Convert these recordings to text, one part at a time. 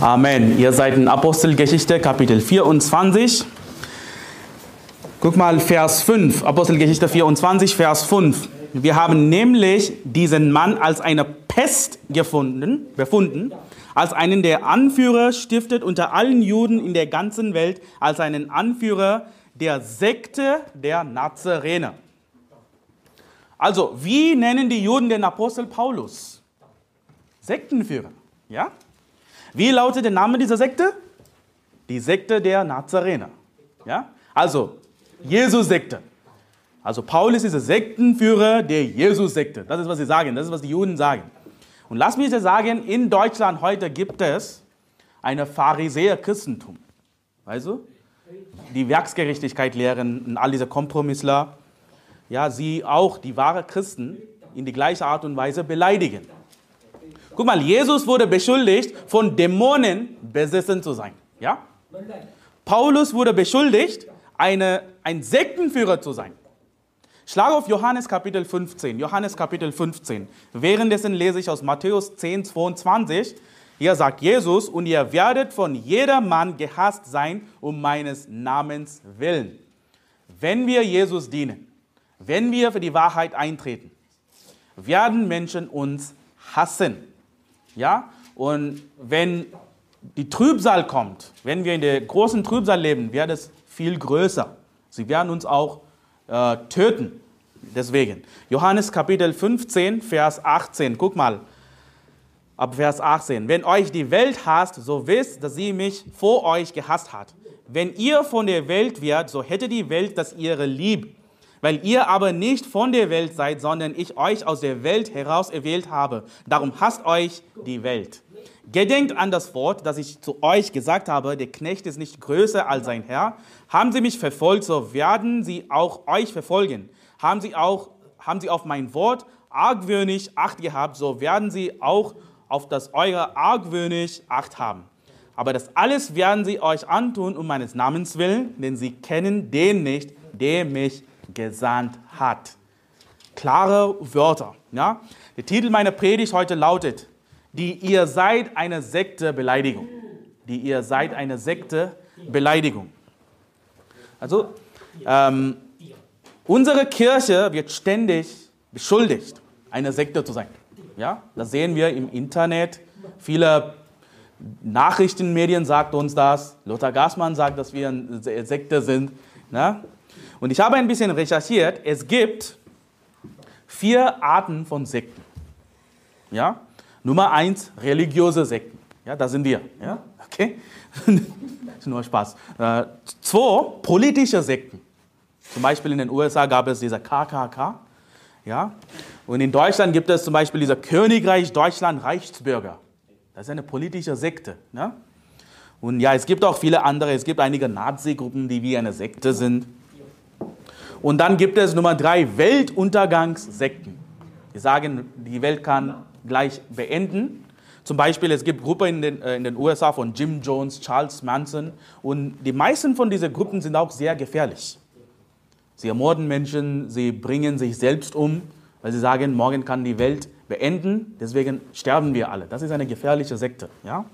Amen. Ihr seid in Apostelgeschichte Kapitel 24. Guck mal, Vers 5, Apostelgeschichte 24, Vers 5. Wir haben nämlich diesen Mann als eine Pest gefunden, befunden, als einen, der Anführer stiftet unter allen Juden in der ganzen Welt, als einen Anführer der Sekte der Nazarener. Also, wie nennen die Juden den Apostel Paulus? Sektenführer, ja? Wie lautet der Name dieser Sekte? Die Sekte der Nazarener. Ja? Also, Jesus-Sekte. Also, Paulus ist der Sektenführer der Jesus-Sekte. Das ist, was sie sagen. Das ist, was die Juden sagen. Und lass mich dir sagen, in Deutschland heute gibt es eine Pharisäer-Christentum. Weißt du? Die Werksgerechtigkeit lehren und all diese Kompromissler. Ja, sie auch, die wahren Christen, in die gleiche Art und Weise beleidigen. Guck mal, Jesus wurde beschuldigt, von Dämonen besessen zu sein. Ja? Paulus wurde beschuldigt, eine, ein Sektenführer zu sein. Schlag auf Johannes Kapitel 15. Johannes Kapitel 15. Währenddessen lese ich aus Matthäus 10, 22. Hier sagt Jesus, und ihr werdet von jedermann gehasst sein um meines Namens willen. Wenn wir Jesus dienen, wenn wir für die Wahrheit eintreten, werden Menschen uns hassen. Ja? Und wenn die Trübsal kommt, wenn wir in der großen Trübsal leben, wird es viel größer. Sie werden uns auch äh, töten. Deswegen. Johannes Kapitel 15, Vers 18. Guck mal. Ab Vers 18. Wenn euch die Welt hasst, so wisst, dass sie mich vor euch gehasst hat. Wenn ihr von der Welt wärt, so hätte die Welt das ihre lieb. Weil ihr aber nicht von der Welt seid, sondern ich euch aus der Welt heraus erwählt habe. Darum hasst euch die Welt. Gedenkt an das Wort, das ich zu euch gesagt habe, der Knecht ist nicht größer als sein Herr. Haben sie mich verfolgt, so werden sie auch euch verfolgen. Haben sie, auch, haben sie auf mein Wort argwöhnisch Acht gehabt, so werden sie auch auf das eure argwöhnisch Acht haben. Aber das alles werden sie euch antun um meines Namens willen, denn sie kennen den nicht, der mich gesandt hat. Klare Wörter. Ja? Der Titel meiner Predigt heute lautet, die ihr seid eine Sekte Beleidigung. Die ihr seid eine Sekte Beleidigung. Also, ähm, unsere Kirche wird ständig beschuldigt, eine Sekte zu sein. Ja, das sehen wir im Internet. Viele Nachrichtenmedien sagen uns das. Lothar Gassmann sagt, dass wir eine Sekte sind. Ne? Und ich habe ein bisschen recherchiert. Es gibt vier Arten von Sekten. Ja? Nummer eins, religiöse Sekten. Ja, da sind wir. Ja? Okay? Nur Spaß. Äh, zwei, politische Sekten. Zum Beispiel in den USA gab es dieser KKK. Ja? Und in Deutschland gibt es zum Beispiel dieser Königreich Deutschland Reichsbürger. Das ist eine politische Sekte. Ja? Und ja, es gibt auch viele andere. Es gibt einige Nazi-Gruppen, die wie eine Sekte sind. Und dann gibt es Nummer drei, Weltuntergangssekten. Die sagen, die Welt kann gleich beenden. Zum Beispiel, es gibt Gruppen in den, äh, in den USA von Jim Jones, Charles Manson. Und die meisten von diesen Gruppen sind auch sehr gefährlich. Sie ermorden Menschen, sie bringen sich selbst um, weil sie sagen, morgen kann die Welt beenden, deswegen sterben wir alle. Das ist eine gefährliche Sekte. Ja?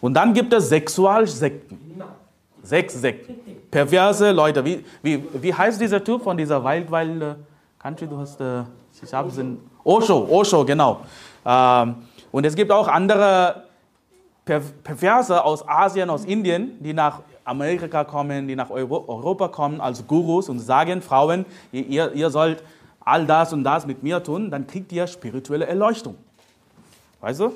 Und dann gibt es Sexualsekten. Sechs Sekten. Perverse Leute. Wie, wie, wie heißt dieser Typ von dieser Wild Wild äh, Country? Du hast, äh, ich habe es in Osho, Osho, genau. Ähm, und es gibt auch andere per Perverse aus Asien, aus Indien, die nach Amerika kommen, die nach Euro Europa kommen als Gurus und sagen, Frauen, ihr, ihr sollt all das und das mit mir tun, dann kriegt ihr spirituelle Erleuchtung. Weißt du?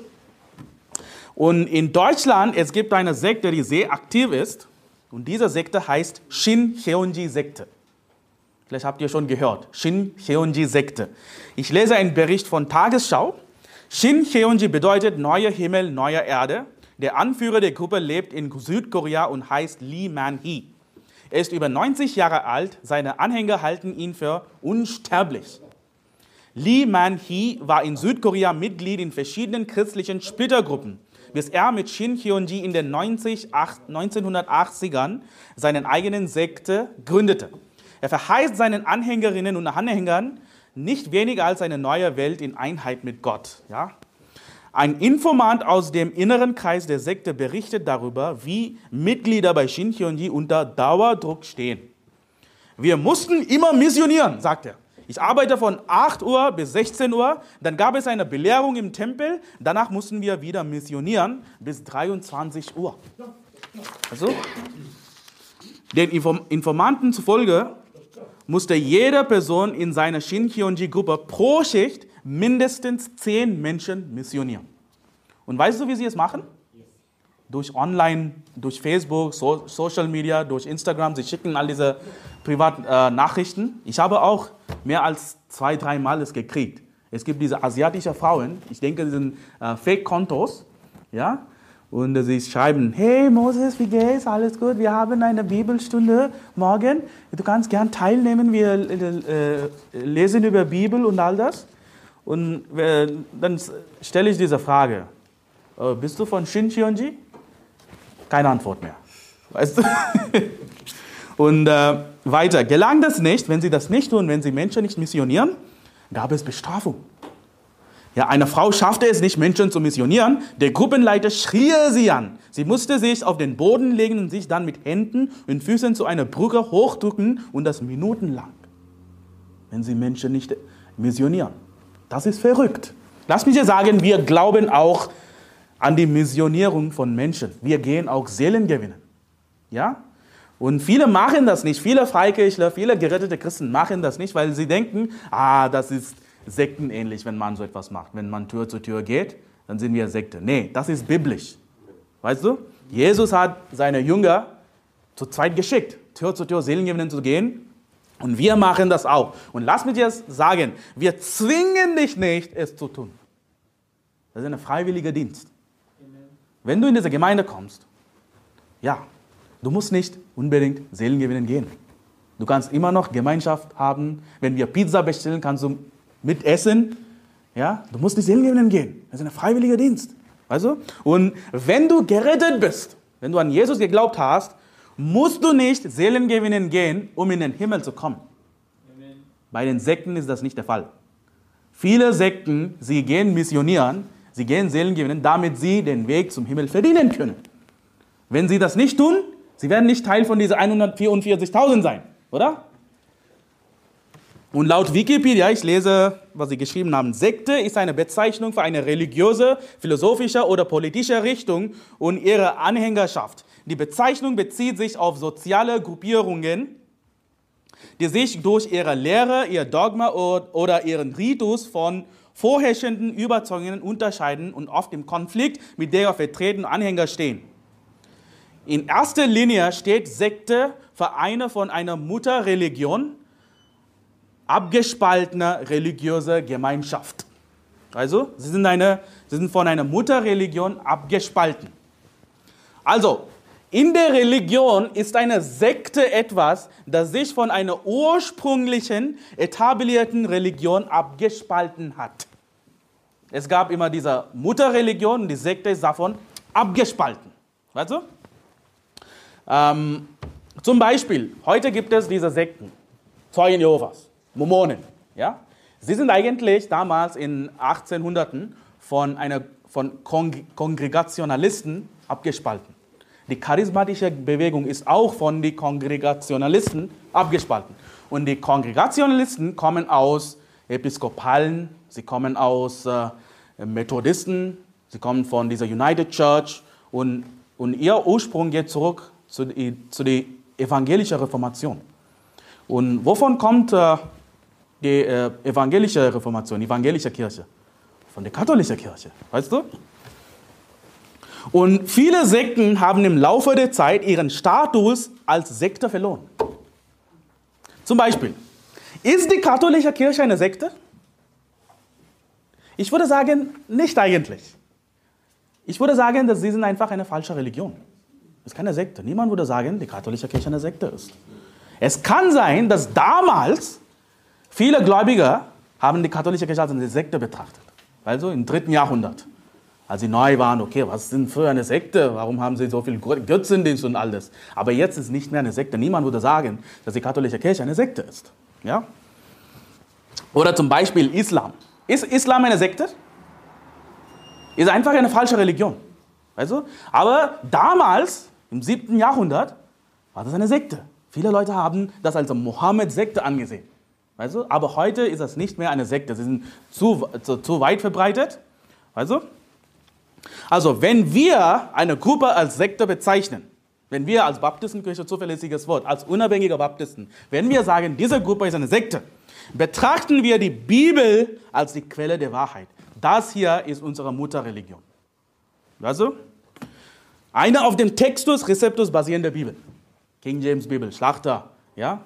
Und in Deutschland, es gibt eine Sekte, die sehr aktiv ist. Und diese Sekte heißt Shin Cheonji Sekte. Vielleicht habt ihr schon gehört. Shin Cheonji Sekte. Ich lese einen Bericht von Tagesschau. Shin Cheonji bedeutet neuer Himmel, neuer Erde. Der Anführer der Gruppe lebt in Südkorea und heißt Lee Man-hee. Er ist über 90 Jahre alt. Seine Anhänger halten ihn für unsterblich. Lee Man-hee war in Südkorea Mitglied in verschiedenen christlichen Splittergruppen bis er mit Shin Hyunji in den 90, 1980ern seinen eigenen Sekte gründete. Er verheißt seinen Anhängerinnen und Anhängern nicht weniger als eine neue Welt in Einheit mit Gott. Ja? Ein Informant aus dem inneren Kreis der Sekte berichtet darüber, wie Mitglieder bei Shincheonji unter Dauerdruck stehen. Wir mussten immer missionieren, sagt er. Ich arbeite von 8 Uhr bis 16 Uhr, dann gab es eine Belehrung im Tempel, danach mussten wir wieder missionieren bis 23 Uhr. Also, den Informanten zufolge musste jede Person in seiner Shincheonji-Gruppe pro Schicht mindestens zehn Menschen missionieren. Und weißt du, wie sie es machen? Durch Online, durch Facebook, so Social Media, durch Instagram. Sie schicken all diese privaten äh, Nachrichten. Ich habe auch mehr als zwei, drei Mal es gekriegt. Es gibt diese asiatischen Frauen, ich denke, die sind äh, Fake-Kontos, ja, und sie schreiben, hey Moses, wie geht's? Alles gut? Wir haben eine Bibelstunde morgen. Du kannst gern teilnehmen. Wir äh, lesen über Bibel und all das. Und dann stelle ich diese Frage. Äh, bist du von Shincheonji? Keine Antwort mehr. Weißt du? Und äh, weiter. Gelang das nicht, wenn sie das nicht tun, wenn sie Menschen nicht missionieren, gab es Bestrafung. Ja, eine Frau schaffte es nicht, Menschen zu missionieren. Der Gruppenleiter schrie sie an. Sie musste sich auf den Boden legen und sich dann mit Händen und Füßen zu einer Brücke hochdrücken und das minutenlang. Wenn sie Menschen nicht missionieren. Das ist verrückt. Lass mich dir sagen, wir glauben auch an die Missionierung von Menschen. Wir gehen auch Seelen gewinnen. Ja? Und viele machen das nicht. Viele Freikirchler, viele gerettete Christen machen das nicht, weil sie denken, ah, das ist sektenähnlich, wenn man so etwas macht. Wenn man Tür zu Tür geht, dann sind wir Sekte. Nee, das ist biblisch. Weißt du? Jesus hat seine Jünger zu zweit geschickt, Tür zu Tür Seelen gewinnen zu gehen. Und wir machen das auch. Und lass mich dir sagen, wir zwingen dich nicht, es zu tun. Das ist ein freiwilliger Dienst. Wenn du in diese Gemeinde kommst, ja, du musst nicht unbedingt Seelen gewinnen gehen. Du kannst immer noch Gemeinschaft haben. Wenn wir Pizza bestellen, kannst du mitessen. Ja, du musst nicht Seelen gewinnen gehen. Das ist ein freiwilliger Dienst. Weißt du? Und wenn du gerettet bist, wenn du an Jesus geglaubt hast, musst du nicht Seelen gewinnen gehen, um in den Himmel zu kommen. Amen. Bei den Sekten ist das nicht der Fall. Viele Sekten, sie gehen missionieren, sie gehen Seelen gewinnen, damit sie den Weg zum Himmel verdienen können. Wenn sie das nicht tun, sie werden nicht Teil von diesen 144.000 sein, oder? Und laut Wikipedia, ich lese, was sie geschrieben haben, Sekte ist eine Bezeichnung für eine religiöse, philosophische oder politische Richtung und ihre Anhängerschaft. Die Bezeichnung bezieht sich auf soziale Gruppierungen, die sich durch ihre Lehre, ihr Dogma oder ihren Ritus von vorherrschenden Überzeugungen unterscheiden und oft im Konflikt mit der vertretenen Anhänger stehen. In erster Linie steht Sekte für eine von einer Mutterreligion abgespaltene religiöse Gemeinschaft. Also, sie sind, eine, sie sind von einer Mutterreligion abgespalten. Also, in der Religion ist eine Sekte etwas, das sich von einer ursprünglichen, etablierten Religion abgespalten hat. Es gab immer diese Mutterreligion und die Sekte ist davon abgespalten. Weißt du? Ähm, zum Beispiel, heute gibt es diese Sekten, Zeugen Jehovas, Mormonen. Ja? Sie sind eigentlich damals in 1800 von, einer, von Kongregationalisten abgespalten. Die charismatische Bewegung ist auch von den Kongregationalisten abgespalten. Und die Kongregationalisten kommen aus Episkopalen, sie kommen aus äh, Methodisten, sie kommen von dieser United Church und, und ihr Ursprung geht zurück zu, zu der evangelischen Reformation. Und wovon kommt äh, die äh, evangelische Reformation, die evangelische Kirche? Von der katholischen Kirche, weißt du? Und viele Sekten haben im Laufe der Zeit ihren Status als Sekte verloren. Zum Beispiel, ist die katholische Kirche eine Sekte? Ich würde sagen, nicht eigentlich. Ich würde sagen, dass sie sind einfach eine falsche Religion. Es ist keine Sekte. Niemand würde sagen, die katholische Kirche eine Sekte ist. Es kann sein, dass damals viele Gläubige haben die katholische Kirche als eine Sekte betrachtet. Also im dritten Jahrhundert als sie neu waren, okay, was sind für eine Sekte? Warum haben sie so viel Götzendienst und all das? Aber jetzt ist nicht mehr eine Sekte. Niemand würde sagen, dass die katholische Kirche eine Sekte ist. Ja? Oder zum Beispiel Islam. Ist Islam eine Sekte? Ist einfach eine falsche Religion. Weißt du? Aber damals, im 7. Jahrhundert, war das eine Sekte. Viele Leute haben das als Mohammed-Sekte angesehen. Weißt du? Aber heute ist das nicht mehr eine Sekte. Sie sind zu, zu, zu weit verbreitet. Weißt du? Also, wenn wir eine Gruppe als Sekte bezeichnen, wenn wir als Baptistenkirche, zuverlässiges Wort, als unabhängige Baptisten, wenn wir sagen, diese Gruppe ist eine Sekte, betrachten wir die Bibel als die Quelle der Wahrheit. Das hier ist unsere Mutterreligion. Also, eine auf dem Textus Receptus basierende Bibel. King James Bibel, Schlachter, ja.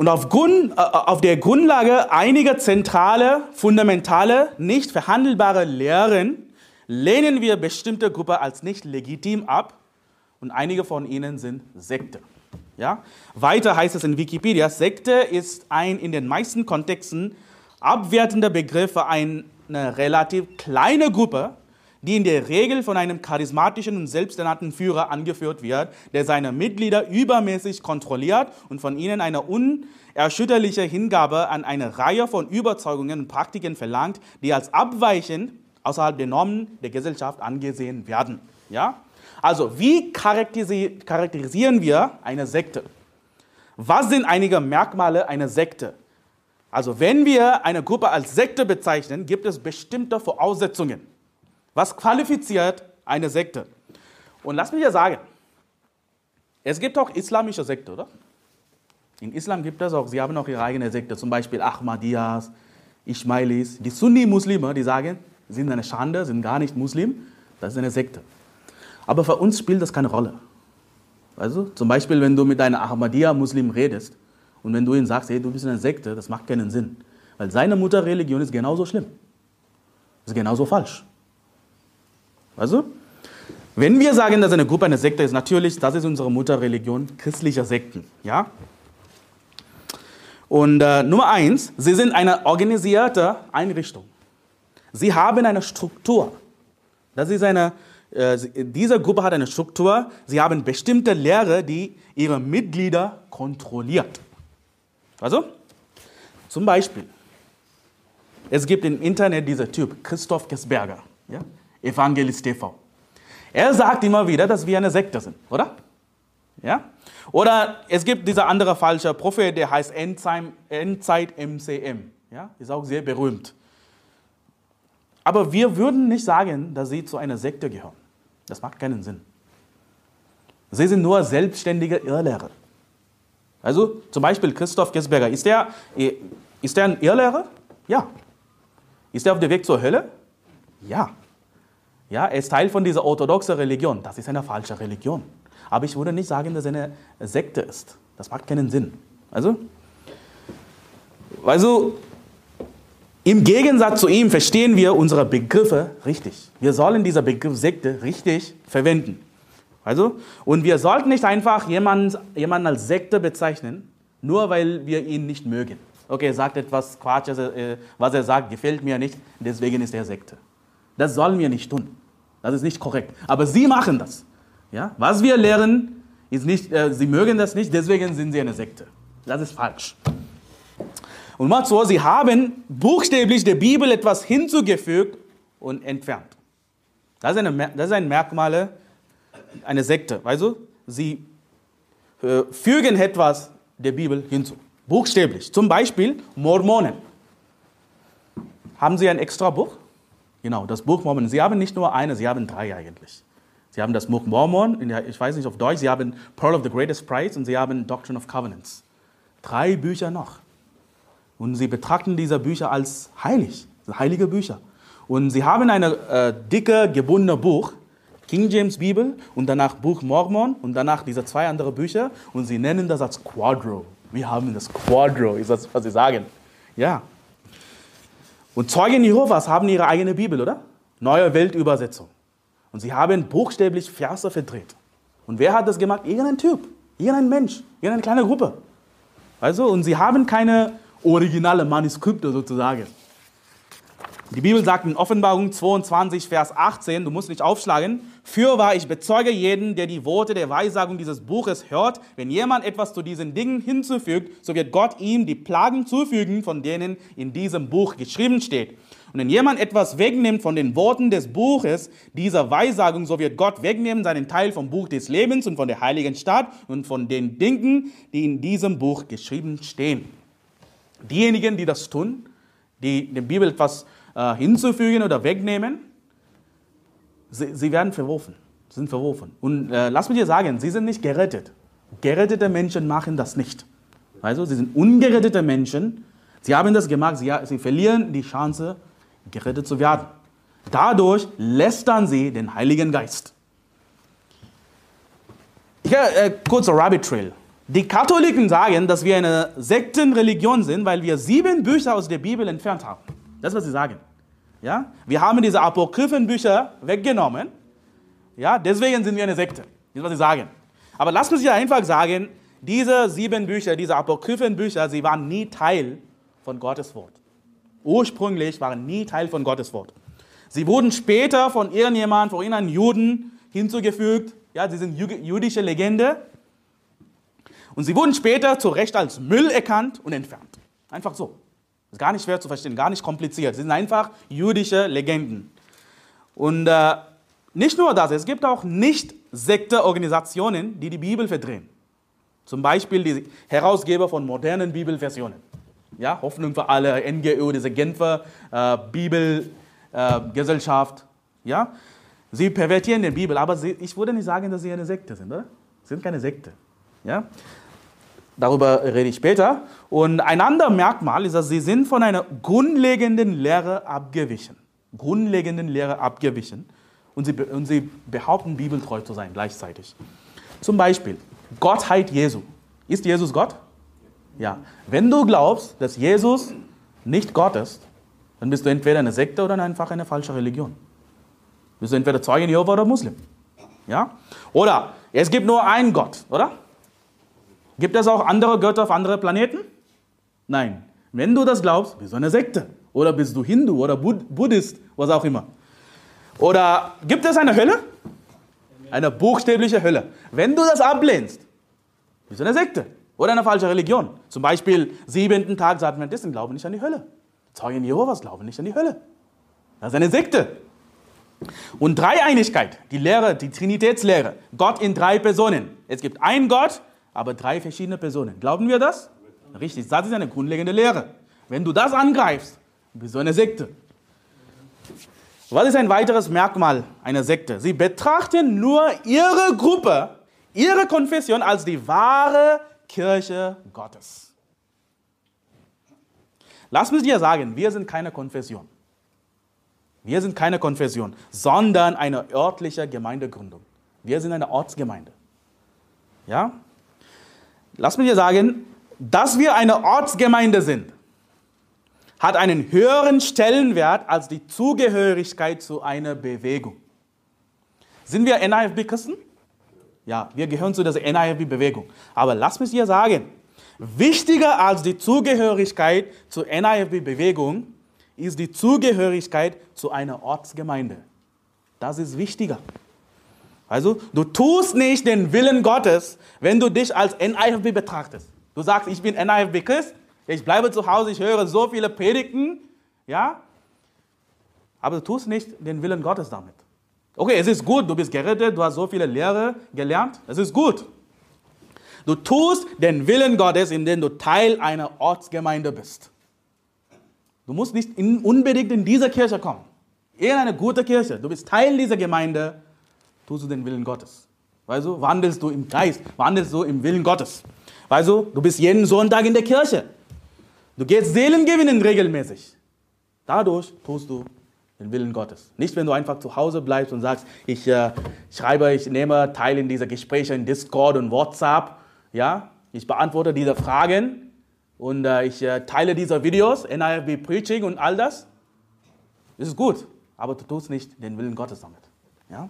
Und auf, Grund, äh, auf der Grundlage einiger zentrale, fundamentale, nicht verhandelbare Lehren lehnen wir bestimmte Gruppen als nicht legitim ab und einige von ihnen sind Sekte. Ja? Weiter heißt es in Wikipedia, Sekte ist ein in den meisten Kontexten abwertender Begriff für eine relativ kleine Gruppe, die in der Regel von einem charismatischen und selbsternannten Führer angeführt wird, der seine Mitglieder übermäßig kontrolliert und von ihnen eine unerschütterliche Hingabe an eine Reihe von Überzeugungen und Praktiken verlangt, die als abweichend außerhalb der Normen der Gesellschaft angesehen werden. Ja? Also, wie charakterisieren wir eine Sekte? Was sind einige Merkmale einer Sekte? Also, wenn wir eine Gruppe als Sekte bezeichnen, gibt es bestimmte Voraussetzungen. Was qualifiziert eine Sekte? Und lass mich ja sagen, es gibt auch islamische Sekte, oder? In Islam gibt es auch, sie haben auch ihre eigene Sekte, zum Beispiel Ahmadiyas, Ismailis, die Sunni-Muslime, die sagen, sind eine Schande, sind gar nicht Muslim, das ist eine Sekte. Aber für uns spielt das keine Rolle. Also zum Beispiel, wenn du mit einem Ahmadiyya-Muslim redest und wenn du ihm sagst, hey, du bist eine Sekte, das macht keinen Sinn. Weil seine Mutterreligion ist genauso schlimm. Ist genauso falsch. Also, wenn wir sagen, dass eine Gruppe eine Sekte ist, natürlich, das ist unsere Mutterreligion, christliche Sekten. Ja? Und äh, Nummer eins, sie sind eine organisierte Einrichtung. Sie haben eine Struktur. Das ist eine, äh, diese Gruppe hat eine Struktur. Sie haben bestimmte Lehre, die ihre Mitglieder kontrolliert. Also, zum Beispiel, es gibt im Internet diesen Typ, Christoph Gesberger, ja? Evangelist TV. Er sagt immer wieder, dass wir eine Sekte sind, oder? Ja? Oder es gibt dieser andere falsche Prophet, der heißt Endzeit MCM. Ja? Ist auch sehr berühmt. Aber wir würden nicht sagen, dass sie zu einer Sekte gehören. Das macht keinen Sinn. Sie sind nur selbstständige Irrlehrer. Also zum Beispiel Christoph Gesberger. Ist er, ist er ein Irrlehrer? Ja. Ist er auf dem Weg zur Hölle? Ja. Ja, er ist Teil von dieser orthodoxen Religion. Das ist eine falsche Religion. Aber ich würde nicht sagen, dass er eine Sekte ist. Das macht keinen Sinn. Also, also im Gegensatz zu ihm verstehen wir unsere Begriffe richtig. Wir sollen diese Begriff Sekte richtig verwenden. Also, und wir sollten nicht einfach jemanden, jemanden als Sekte bezeichnen, nur weil wir ihn nicht mögen. Okay, er sagt etwas Quatsch, äh, was er sagt, gefällt mir nicht, deswegen ist er Sekte. Das sollen wir nicht tun. Das ist nicht korrekt. Aber sie machen das. Ja? Was wir lehren, ist nicht, äh, sie mögen das nicht, deswegen sind sie eine Sekte. Das ist falsch. Und mal so, sie haben buchstäblich der Bibel etwas hinzugefügt und entfernt. Das ist, eine, das ist ein Merkmal einer Sekte. Weißt du? Sie äh, fügen etwas der Bibel hinzu. Buchstäblich. Zum Beispiel Mormonen. Haben sie ein extra Buch? Genau, das Buch Mormon. Sie haben nicht nur eine, sie haben drei eigentlich. Sie haben das Buch Mormon, ich weiß nicht auf Deutsch, sie haben Pearl of the Greatest Price und sie haben Doctrine of Covenants. Drei Bücher noch. Und sie betrachten diese Bücher als heilig, heilige Bücher. Und sie haben ein äh, dicke, gebundene Buch, King James Bibel und danach Buch Mormon und danach diese zwei andere Bücher und sie nennen das als Quadro. Wir haben das Quadro, ist das, was sie sagen. Ja. Und Zeugen Jehovas haben ihre eigene Bibel, oder? Neue Weltübersetzung. Und sie haben buchstäblich Verse verdreht. Und wer hat das gemacht? Irgendein Typ, irgendein Mensch, irgendeine kleine Gruppe. Also, und sie haben keine originale Manuskripte sozusagen. Die Bibel sagt in Offenbarung 22, Vers 18, du musst nicht aufschlagen, fürwahr, ich bezeuge jeden, der die Worte der Weissagung dieses Buches hört, wenn jemand etwas zu diesen Dingen hinzufügt, so wird Gott ihm die Plagen zufügen, von denen in diesem Buch geschrieben steht. Und wenn jemand etwas wegnimmt von den Worten des Buches dieser Weissagung, so wird Gott wegnehmen seinen Teil vom Buch des Lebens und von der heiligen Stadt und von den Dingen, die in diesem Buch geschrieben stehen. Diejenigen, die das tun, die der Bibel etwas äh, hinzufügen oder wegnehmen, sie, sie werden verworfen, sind verworfen. Und äh, lass mich dir sagen, sie sind nicht gerettet. Gerettete Menschen machen das nicht. Also, sie sind ungerettete Menschen. Sie haben das gemacht, sie, sie verlieren die Chance, gerettet zu werden. Dadurch lästern sie den Heiligen Geist. Ja, äh, kurzer Rabbit Trail. Die Katholiken sagen, dass wir eine Sektenreligion sind, weil wir sieben Bücher aus der Bibel entfernt haben. Das ist, was sie sagen. Ja? Wir haben diese apokryphen Bücher weggenommen. Ja? Deswegen sind wir eine Sekte. Das ist, was sie sagen. Aber lass mich einfach sagen, diese sieben Bücher, diese apokryphen Bücher, sie waren nie Teil von Gottes Wort. Ursprünglich waren nie Teil von Gottes Wort. Sie wurden später von irgendjemandem, von irgendeinem Juden hinzugefügt. Ja, sie sind jüdische Legende. Und sie wurden später zu Recht als Müll erkannt und entfernt. Einfach so. Ist gar nicht schwer zu verstehen, gar nicht kompliziert. Sie sind einfach jüdische Legenden. Und äh, nicht nur das, es gibt auch Nicht-Sekte-Organisationen, die die Bibel verdrehen. Zum Beispiel die Herausgeber von modernen Bibelversionen. Ja, Hoffnung für alle, NGO, diese Genfer äh, Bibelgesellschaft. Äh, ja, sie pervertieren die Bibel, aber sie, ich würde nicht sagen, dass sie eine Sekte sind. Oder? Sie sind keine Sekte. Ja? Darüber rede ich später. Und ein anderes Merkmal ist, dass sie sind von einer grundlegenden Lehre abgewichen. Grundlegenden Lehre abgewichen. Und sie, und sie behaupten, bibeltreu zu sein gleichzeitig. Zum Beispiel Gottheit Jesu. Ist Jesus Gott? Ja. Wenn du glaubst, dass Jesus nicht Gott ist, dann bist du entweder eine Sekte oder einfach eine falsche Religion. Bist du entweder Zeugen Jehova oder Muslim. Ja? Oder es gibt nur einen Gott, oder? Gibt es auch andere Götter auf anderen Planeten? Nein. Wenn du das glaubst, bist du eine Sekte. Oder bist du Hindu oder Bud Buddhist, was auch immer. Oder gibt es eine Hölle? Eine buchstäbliche Hölle. Wenn du das ablehnst, bist du eine Sekte oder eine falsche Religion. Zum Beispiel siebenten Tag Adventisten glauben nicht an die Hölle. Zeugen Jehovas glauben nicht an die Hölle. Das ist eine Sekte. Und Dreieinigkeit, die Lehre, die Trinitätslehre, Gott in drei Personen. Es gibt einen Gott, aber drei verschiedene Personen. Glauben wir das? Richtig, das ist eine grundlegende Lehre. Wenn du das angreifst, bist du eine Sekte. Was ist ein weiteres Merkmal einer Sekte? Sie betrachten nur ihre Gruppe, ihre Konfession als die wahre Kirche Gottes. Lass mich dir sagen, wir sind keine Konfession. Wir sind keine Konfession, sondern eine örtliche Gemeindegründung. Wir sind eine Ortsgemeinde. Ja? Lass mich dir sagen, dass wir eine Ortsgemeinde sind, hat einen höheren Stellenwert als die Zugehörigkeit zu einer Bewegung. Sind wir NIFB-Christen? Ja, wir gehören zu dieser NIFB-Bewegung. Aber lass mich dir sagen, wichtiger als die Zugehörigkeit zur NIFB-Bewegung ist die Zugehörigkeit zu einer Ortsgemeinde. Das ist wichtiger. Also, du tust nicht den Willen Gottes, wenn du dich als NIFB betrachtest. Du sagst, ich bin NIFB Christ, ich bleibe zu Hause, ich höre so viele Predigten, ja, aber du tust nicht den Willen Gottes damit. Okay, es ist gut, du bist gerettet, du hast so viele Lehre gelernt, es ist gut. Du tust den Willen Gottes, indem du Teil einer Ortsgemeinde bist. Du musst nicht in, unbedingt in diese Kirche kommen. In eine gute Kirche. Du bist Teil dieser Gemeinde tust du den Willen Gottes. Weißt du, wandelst du im Geist, wandelst du im Willen Gottes. Weißt du, du bist jeden Sonntag in der Kirche. Du gehst Seelen gewinnen regelmäßig. Dadurch tust du den Willen Gottes. Nicht, wenn du einfach zu Hause bleibst und sagst, ich äh, schreibe, ich nehme teil in diese Gespräche in Discord und WhatsApp. Ja, ich beantworte diese Fragen und äh, ich äh, teile diese Videos, NIFB Preaching und all das. Das ist gut, aber du tust nicht den Willen Gottes damit. Ja?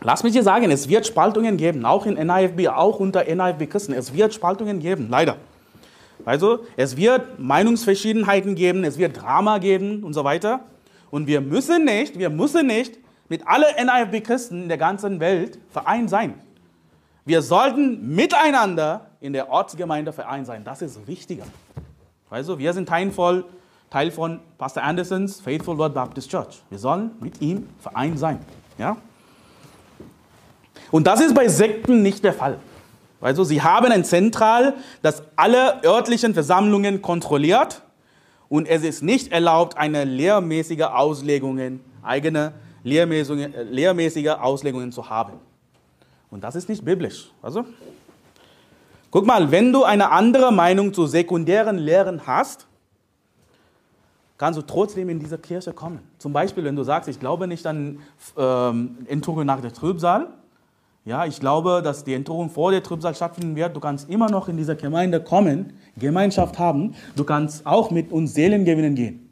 Lass mich dir sagen, es wird Spaltungen geben, auch in NIFB, auch unter NIFB-Christen. Es wird Spaltungen geben, leider. Also, es wird Meinungsverschiedenheiten geben, es wird Drama geben und so weiter. Und wir müssen nicht, wir müssen nicht mit allen NIFB-Christen in der ganzen Welt vereint sein. Wir sollten miteinander in der Ortsgemeinde vereint sein. Das ist wichtiger. Also, wir sind teilvoll Teil von Pastor Andersons Faithful Word Baptist Church. Wir sollen mit ihm vereint sein. Ja? Und das ist bei Sekten nicht der Fall. Also sie haben ein Zentral, das alle örtlichen Versammlungen kontrolliert und es ist nicht erlaubt, eine lehrmäßige Auslegungen, eigene lehrmäßige, lehrmäßige Auslegungen zu haben. Und das ist nicht biblisch. Also, guck mal, wenn du eine andere Meinung zu sekundären Lehren hast, kannst du trotzdem in diese Kirche kommen. Zum Beispiel, wenn du sagst, ich glaube nicht an ähm, Entrückung nach der Trübsal, ja, ich glaube, dass die Entrückung vor der Trübsal stattfinden wird. Du kannst immer noch in diese Gemeinde kommen, Gemeinschaft haben. Du kannst auch mit uns Seelen gewinnen gehen.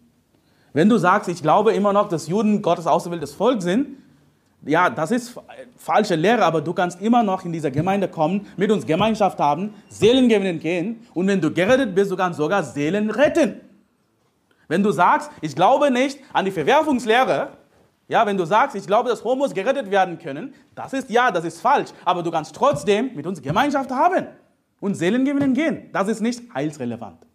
Wenn du sagst, ich glaube immer noch, dass Juden Gottes auserwähltes Volk sind, ja, das ist falsche Lehre, aber du kannst immer noch in diese Gemeinde kommen, mit uns Gemeinschaft haben, Seelen gewinnen gehen und wenn du gerettet bist, du kannst sogar Seelen retten. Wenn du sagst, ich glaube nicht an die Verwerfungslehre, ja, wenn du sagst, ich glaube, dass Homos gerettet werden können, das ist ja, das ist falsch, aber du kannst trotzdem mit uns Gemeinschaft haben und Seelen gewinnen gehen. Das ist nicht heilsrelevant.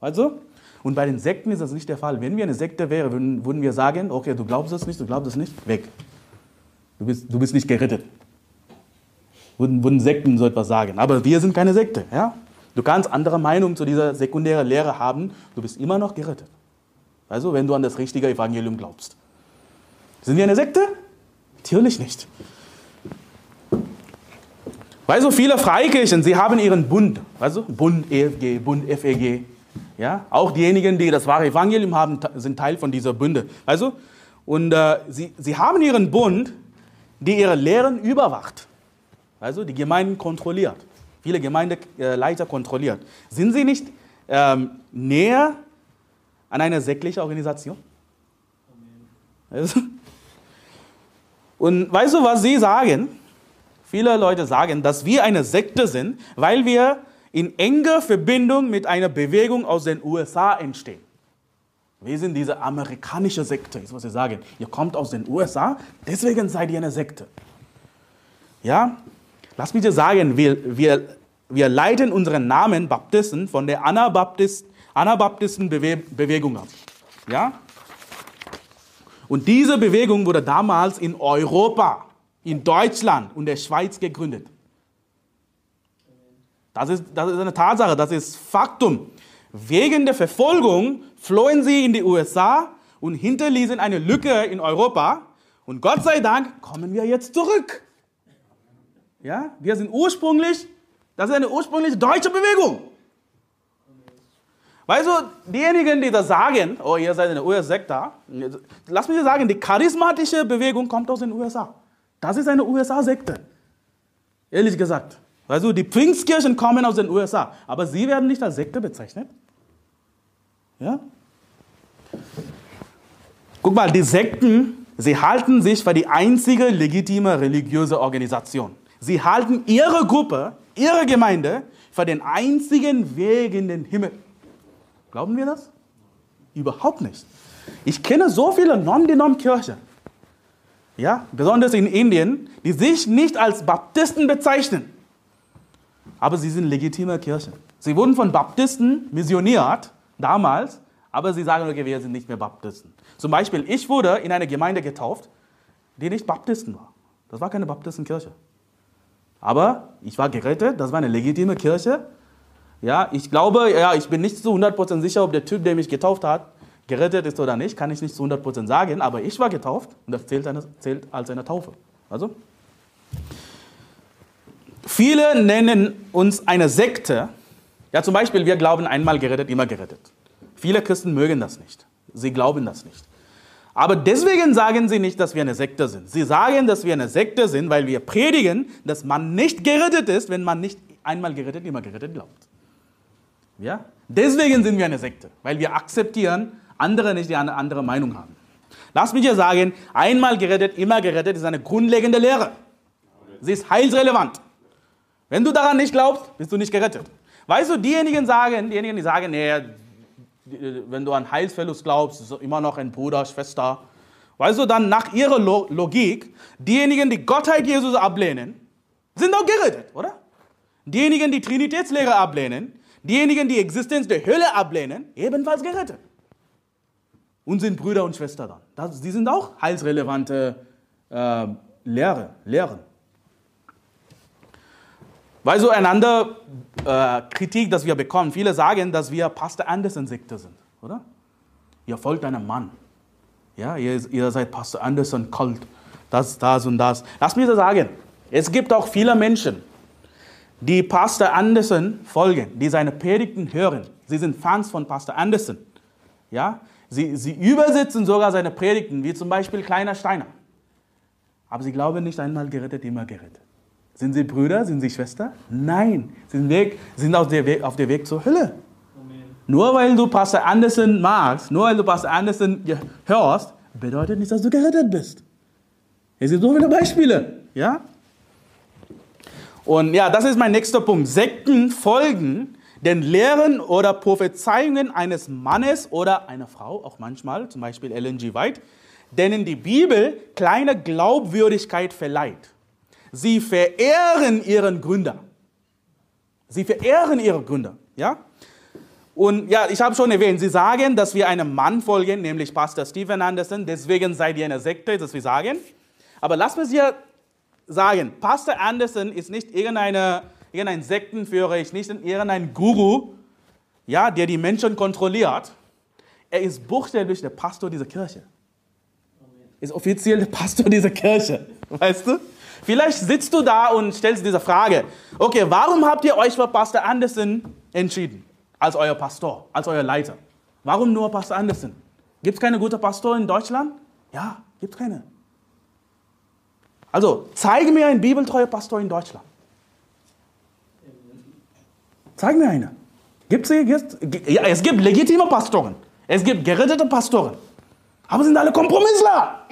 Also, und bei den Sekten ist das nicht der Fall. Wenn wir eine Sekte wären, würden, würden wir sagen, okay, du glaubst es nicht, du glaubst es nicht, weg. Du bist, du bist nicht gerettet. Würden, würden Sekten so etwas sagen. Aber wir sind keine Sekte. Ja? Du kannst andere Meinungen zu dieser sekundären Lehre haben, du bist immer noch gerettet. Also, wenn du an das richtige Evangelium glaubst. Sind wir eine Sekte? Natürlich nicht. Weil so viele Freikirchen, sie haben ihren Bund, also Bund EFG, Bund FEG. Ja, auch diejenigen, die das wahre Evangelium haben, sind Teil von dieser Bünde. Also, und äh, sie, sie haben ihren Bund, die ihre Lehren überwacht. Also die Gemeinden kontrolliert. Viele Gemeindeleiter kontrolliert. Sind sie nicht ähm, näher an eine säckliche Organisation? Also, und weißt du, was sie sagen? Viele Leute sagen, dass wir eine Sekte sind, weil wir in enger Verbindung mit einer Bewegung aus den USA entstehen. Wir sind diese amerikanische Sekte, ist was sie sagen. Ihr kommt aus den USA, deswegen seid ihr eine Sekte. Ja, lass mich dir sagen, wir, wir, wir leiten unseren Namen Baptisten von der Anabaptist, Anabaptistenbewegung ab. Ja? Und diese Bewegung wurde damals in Europa in Deutschland und der Schweiz gegründet. Das ist, das ist eine Tatsache, das ist Faktum. Wegen der Verfolgung flohen sie in die USA und hinterließen eine Lücke in Europa. Und Gott sei Dank kommen wir jetzt zurück. Ja, wir sind ursprünglich, das ist eine ursprünglich deutsche Bewegung. Weißt du, diejenigen, die das sagen, oh, ihr seid eine US-Sekte, lass mich sagen, die charismatische Bewegung kommt aus den USA. Das ist eine USA-Sekte. Ehrlich gesagt. Also die Pfingstkirchen kommen aus den USA, aber sie werden nicht als Sekte bezeichnet. Ja? Guck mal, die Sekten, sie halten sich für die einzige legitime religiöse Organisation. Sie halten ihre Gruppe, ihre Gemeinde für den einzigen Weg in den Himmel. Glauben wir das? Überhaupt nicht. Ich kenne so viele Non-Denom-Kirchen ja, besonders in Indien, die sich nicht als Baptisten bezeichnen. Aber sie sind legitime Kirchen. Sie wurden von Baptisten missioniert, damals, aber sie sagen, okay, wir sind nicht mehr Baptisten. Zum Beispiel, ich wurde in eine Gemeinde getauft, die nicht Baptisten war. Das war keine Baptistenkirche. Aber ich war gerettet, das war eine legitime Kirche. Ja, ich glaube, ja, ich bin nicht zu 100% sicher, ob der Typ, der mich getauft hat, gerettet ist oder nicht, kann ich nicht zu 100% sagen, aber ich war getauft und das zählt, eine, zählt als eine Taufe. Also, viele nennen uns eine Sekte. Ja, zum Beispiel, wir glauben einmal gerettet, immer gerettet. Viele Christen mögen das nicht. Sie glauben das nicht. Aber deswegen sagen sie nicht, dass wir eine Sekte sind. Sie sagen, dass wir eine Sekte sind, weil wir predigen, dass man nicht gerettet ist, wenn man nicht einmal gerettet, immer gerettet glaubt. Ja? Deswegen sind wir eine Sekte, weil wir akzeptieren, andere nicht die eine andere Meinung haben. Lass mich dir sagen, einmal gerettet, immer gerettet ist eine grundlegende Lehre. Sie ist heilsrelevant. Wenn du daran nicht glaubst, bist du nicht gerettet. Weißt du, diejenigen sagen, diejenigen, die sagen, nee, wenn du an Heilsverlust glaubst, ist immer noch ein Bruder, Schwester. Weißt du, dann nach ihrer Logik, diejenigen, die Gottheit Jesus ablehnen, sind auch gerettet, oder? Diejenigen, die Trinitätslehre ablehnen, diejenigen, die Existenz der Hölle ablehnen, ebenfalls gerettet. Und sind Brüder und Schwestern dann. Das, die sind auch heilsrelevante äh, Lehre, Lehren. Weil so einander äh, Kritik, das wir bekommen, viele sagen, dass wir Pastor Anderson-Sekte sind, oder? Ihr folgt einem Mann. Ja, ihr, ihr seid Pastor Anderson Kult. Das, das und das. Lass mich das sagen. Es gibt auch viele Menschen, die Pastor Anderson folgen, die seine Predigten hören. Sie sind Fans von Pastor Anderson. Ja, sie, sie übersetzen sogar seine Predigten, wie zum Beispiel Kleiner Steiner. Aber sie glauben nicht einmal gerettet, immer gerettet. Sind sie Brüder? Sind sie Schwester? Nein, sie sind, Weg, sind auf, der Weg, auf dem Weg zur Hölle. Amen. Nur weil du Pastor Anderson magst, nur weil du Pastor Anderson hörst, bedeutet nicht, dass du gerettet bist. Es gibt so viele Beispiele. Ja? Und ja, das ist mein nächster Punkt. Sekten folgen den Lehren oder Prophezeiungen eines Mannes oder einer Frau, auch manchmal, zum Beispiel Ellen G. White, denen die Bibel kleine Glaubwürdigkeit verleiht. Sie verehren ihren Gründer. Sie verehren ihre Gründer. Ja? Und ja, ich habe schon erwähnt, sie sagen, dass wir einem Mann folgen, nämlich Pastor Stephen Anderson. Deswegen seid ihr eine Sekte, das wir sagen. Aber lass mich hier sagen, Pastor Anderson ist nicht irgendeine, irgendein Sektenführer, ist nicht irgendein Guru, ja, der die Menschen kontrolliert. Er ist buchstäblich der Pastor dieser Kirche. Ist offiziell der Pastor dieser Kirche. Weißt du? Vielleicht sitzt du da und stellst diese Frage. Okay, warum habt ihr euch für Pastor Anderson entschieden? Als euer Pastor, als euer Leiter. Warum nur Pastor Anderson? Gibt es keine gute Pastor in Deutschland? Ja, gibt es keine. Also, zeige mir einen bibeltreuen Pastor in Deutschland. Zeig mir einen. Gibt's, gibt's, ja, es gibt legitime Pastoren. Es gibt gerettete Pastoren. Aber sind alle Kompromissler.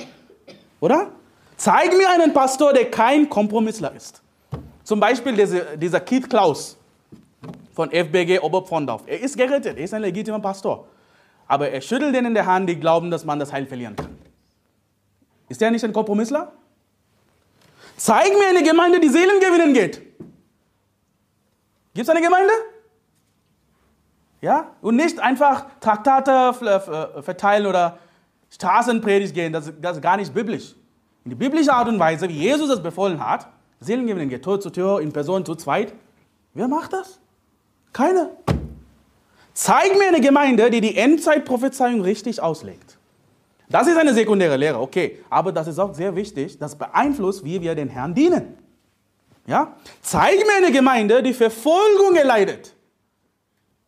Oder? Zeig mir einen Pastor, der kein Kompromissler ist. Zum Beispiel dieser, dieser Keith Klaus von FBG Oberpfondorf. Er ist gerettet, er ist ein legitimer Pastor. Aber er schüttelt denen in der Hand, die glauben, dass man das Heil verlieren kann. Ist er nicht ein Kompromissler? Zeig mir eine Gemeinde, die Seelen gewinnen geht. Gibt es eine Gemeinde? Ja? Und nicht einfach Traktate verteilen oder Straßenpredigt gehen. Das, das ist gar nicht biblisch. In die biblische Art und Weise, wie Jesus es befohlen hat, Seelen gewinnen geht, Tür zu Tür, in Person zu zweit. Wer macht das? Keine. Zeig mir eine Gemeinde, die die Endzeitprophezeiung richtig auslegt. Das ist eine sekundäre Lehre, okay. Aber das ist auch sehr wichtig. Das beeinflusst, wie wir den Herrn dienen. Ja? Zeig mir eine Gemeinde, die Verfolgung erleidet.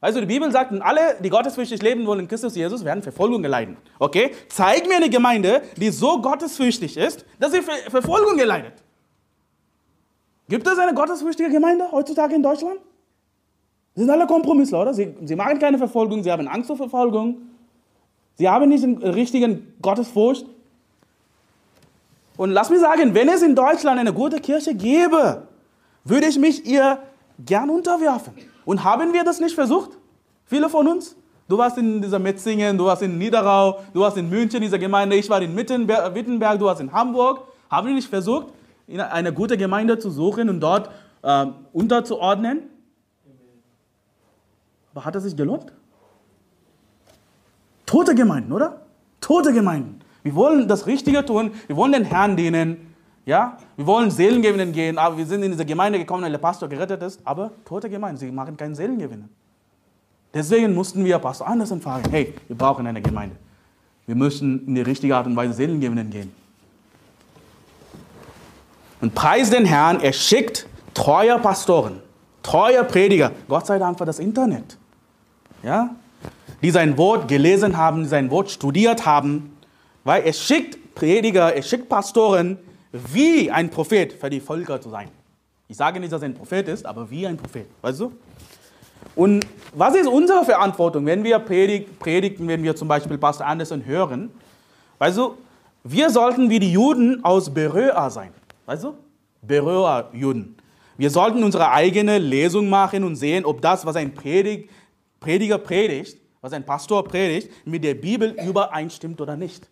Also die Bibel sagt, alle, die gottesfürchtig leben wollen in Christus Jesus, werden Verfolgung erleiden. Okay? Zeig mir eine Gemeinde, die so gottesfürchtig ist, dass sie Verfolgung erleidet. Gibt es eine gottesfürchtige Gemeinde heutzutage in Deutschland? Sie sind alle Kompromissler, oder? Sie, sie machen keine Verfolgung, sie haben Angst vor Verfolgung. Sie haben nicht den richtigen Gottesfurcht. Und lass mich sagen, wenn es in Deutschland eine gute Kirche gäbe, würde ich mich ihr gern unterwerfen. Und haben wir das nicht versucht? Viele von uns? Du warst in dieser Metzingen, du warst in Niederau, du warst in München, dieser Gemeinde, ich war in Wittenberg, du warst in Hamburg. Haben wir nicht versucht, eine gute Gemeinde zu suchen und dort äh, unterzuordnen? Aber hat es sich gelohnt? Tote Gemeinden, oder? Tote Gemeinden. Wir wollen das Richtige tun, wir wollen den Herrn dienen, ja? Wir wollen Seelengewinnen gehen, aber wir sind in diese Gemeinde gekommen, weil der Pastor gerettet ist, aber tote Gemeinden, sie machen keinen Seelengewinn. Deswegen mussten wir Pastor Anderson fragen, hey, wir brauchen eine Gemeinde. Wir müssen in die richtige Art und Weise Seelengewinnen gehen. Und preis den Herrn, er schickt treue Pastoren, treue Prediger. Gott sei Dank für das Internet. Ja? Die sein Wort gelesen haben, die sein Wort studiert haben. Weil er schickt Prediger, er schickt Pastoren, wie ein Prophet für die Völker zu sein. Ich sage nicht, dass er ein Prophet ist, aber wie ein Prophet. Weißt du? Und was ist unsere Verantwortung, wenn wir predigen, wenn wir zum Beispiel Pastor Anderson hören? Weißt du, wir sollten wie die Juden aus Beröa sein. Weißt du? Beröa-Juden. Wir sollten unsere eigene Lesung machen und sehen, ob das, was ein Predig, Prediger predigt, was ein Pastor predigt, mit der Bibel übereinstimmt oder nicht.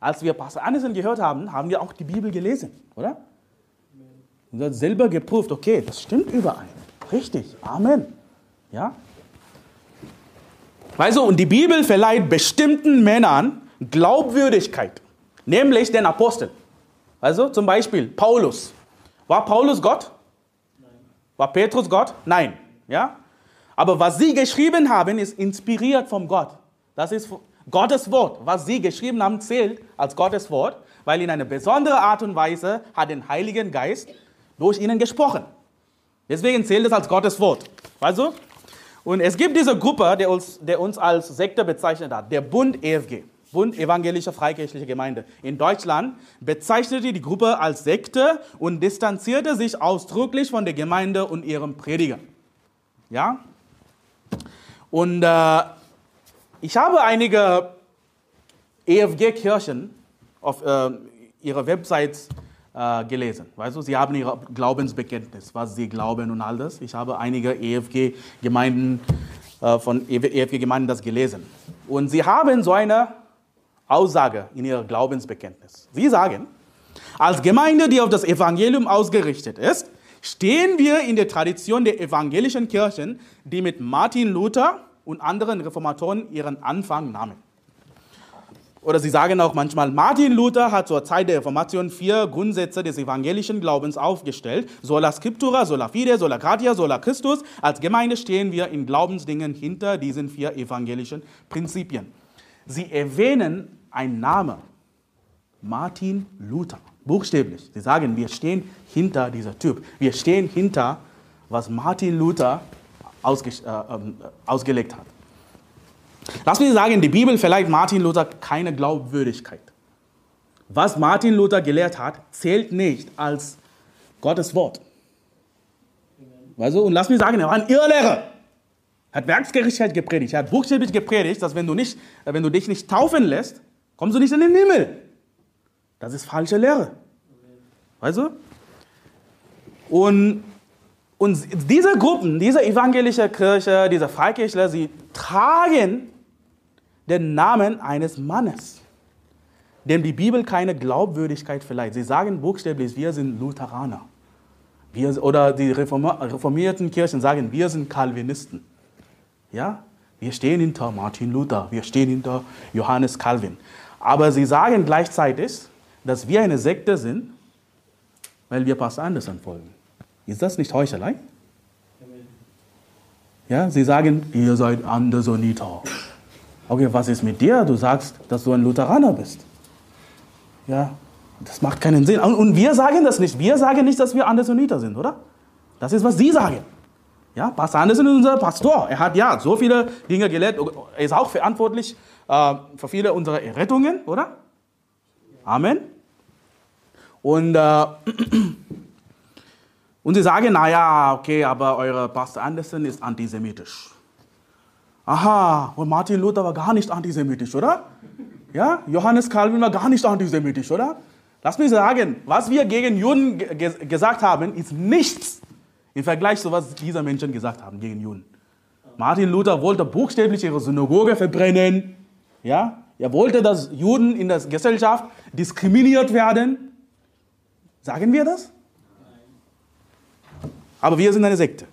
Als wir Pastor Anderson gehört haben, haben wir auch die Bibel gelesen, oder? Und hat selber geprüft, okay, das stimmt überein. Richtig, Amen. Ja? Weißt du, und die Bibel verleiht bestimmten Männern Glaubwürdigkeit, nämlich den Aposteln. Also zum Beispiel Paulus. War Paulus Gott? Nein. War Petrus Gott? Nein. Ja? Aber was sie geschrieben haben, ist inspiriert vom Gott. Das ist Gottes Wort. Was sie geschrieben haben, zählt als Gottes Wort, weil in einer besonderen Art und Weise hat der Heiligen Geist durch ihnen gesprochen. Deswegen zählt es als Gottes Wort. Weißt du? Und es gibt diese Gruppe, der uns, der uns als Sekte bezeichnet hat, der Bund EFG. Bund Evangelische Freikirchliche Gemeinde in Deutschland bezeichnete die Gruppe als Sekte und distanzierte sich ausdrücklich von der Gemeinde und ihrem Prediger. Ja? Und äh, ich habe einige EFG-Kirchen auf äh, ihrer Website äh, gelesen. Weißt du, sie haben ihr Glaubensbekenntnis, was sie glauben und all das. Ich habe einige EFG-Gemeinden äh, von EFG-Gemeinden das gelesen. Und sie haben so eine Aussage in ihrer Glaubensbekenntnis. Sie sagen, als Gemeinde, die auf das Evangelium ausgerichtet ist, stehen wir in der Tradition der evangelischen Kirchen, die mit Martin Luther und anderen Reformatoren ihren Anfang nahmen. Oder sie sagen auch manchmal, Martin Luther hat zur Zeit der Reformation vier Grundsätze des evangelischen Glaubens aufgestellt. Sola Scriptura, sola Fide, sola Gratia, sola Christus. Als Gemeinde stehen wir in Glaubensdingen hinter diesen vier evangelischen Prinzipien. Sie erwähnen ein Name. Martin Luther. Buchstäblich. Sie sagen, wir stehen hinter dieser Typ. Wir stehen hinter, was Martin Luther ausge, äh, äh, ausgelegt hat. Lass mich sagen, die Bibel verleiht Martin Luther keine Glaubwürdigkeit. Was Martin Luther gelehrt hat, zählt nicht als Gottes Wort. Also, und lass mich sagen, er war ein Irrlehrer hat Werksgerechtigkeit gepredigt, er hat buchstäblich gepredigt, dass wenn du, nicht, wenn du dich nicht taufen lässt, kommst du nicht in den Himmel. Das ist falsche Lehre. Weißt du? Und, und diese Gruppen, diese evangelische Kirche, diese Freikirchler, sie tragen den Namen eines Mannes, dem die Bibel keine Glaubwürdigkeit verleiht. Sie sagen buchstäblich, wir sind Lutheraner. Wir, oder die reformierten Kirchen sagen, wir sind Calvinisten. Ja? Wir stehen hinter Martin Luther, wir stehen hinter Johannes Calvin. Aber sie sagen gleichzeitig, dass wir eine Sekte sind, weil wir Pastor Anderson folgen. Ist das nicht Heuchelei? Ja, sie sagen, ihr seid Andersoniter. Okay, was ist mit dir? Du sagst, dass du ein Lutheraner bist. Ja, das macht keinen Sinn. Und wir sagen das nicht. Wir sagen nicht, dass wir Andersoniter sind, oder? Das ist, was sie sagen. Ja, Pastor Anderson ist unser Pastor. Er hat ja so viele Dinge gelehrt. Er ist auch verantwortlich äh, für viele unserer Errettungen, oder? Amen. Und, äh, und sie sagen, naja, okay, aber euer Pastor Anderson ist antisemitisch. Aha, und Martin Luther war gar nicht antisemitisch, oder? Ja, Johannes Calvin war gar nicht antisemitisch, oder? Lass mich sagen, was wir gegen Juden gesagt haben, ist nichts im Vergleich zu was diese Menschen gesagt haben gegen Juden. Martin Luther wollte buchstäblich ihre Synagoge verbrennen. Ja? Er wollte, dass Juden in der Gesellschaft diskriminiert werden. Sagen wir das? Aber wir sind eine Sekte.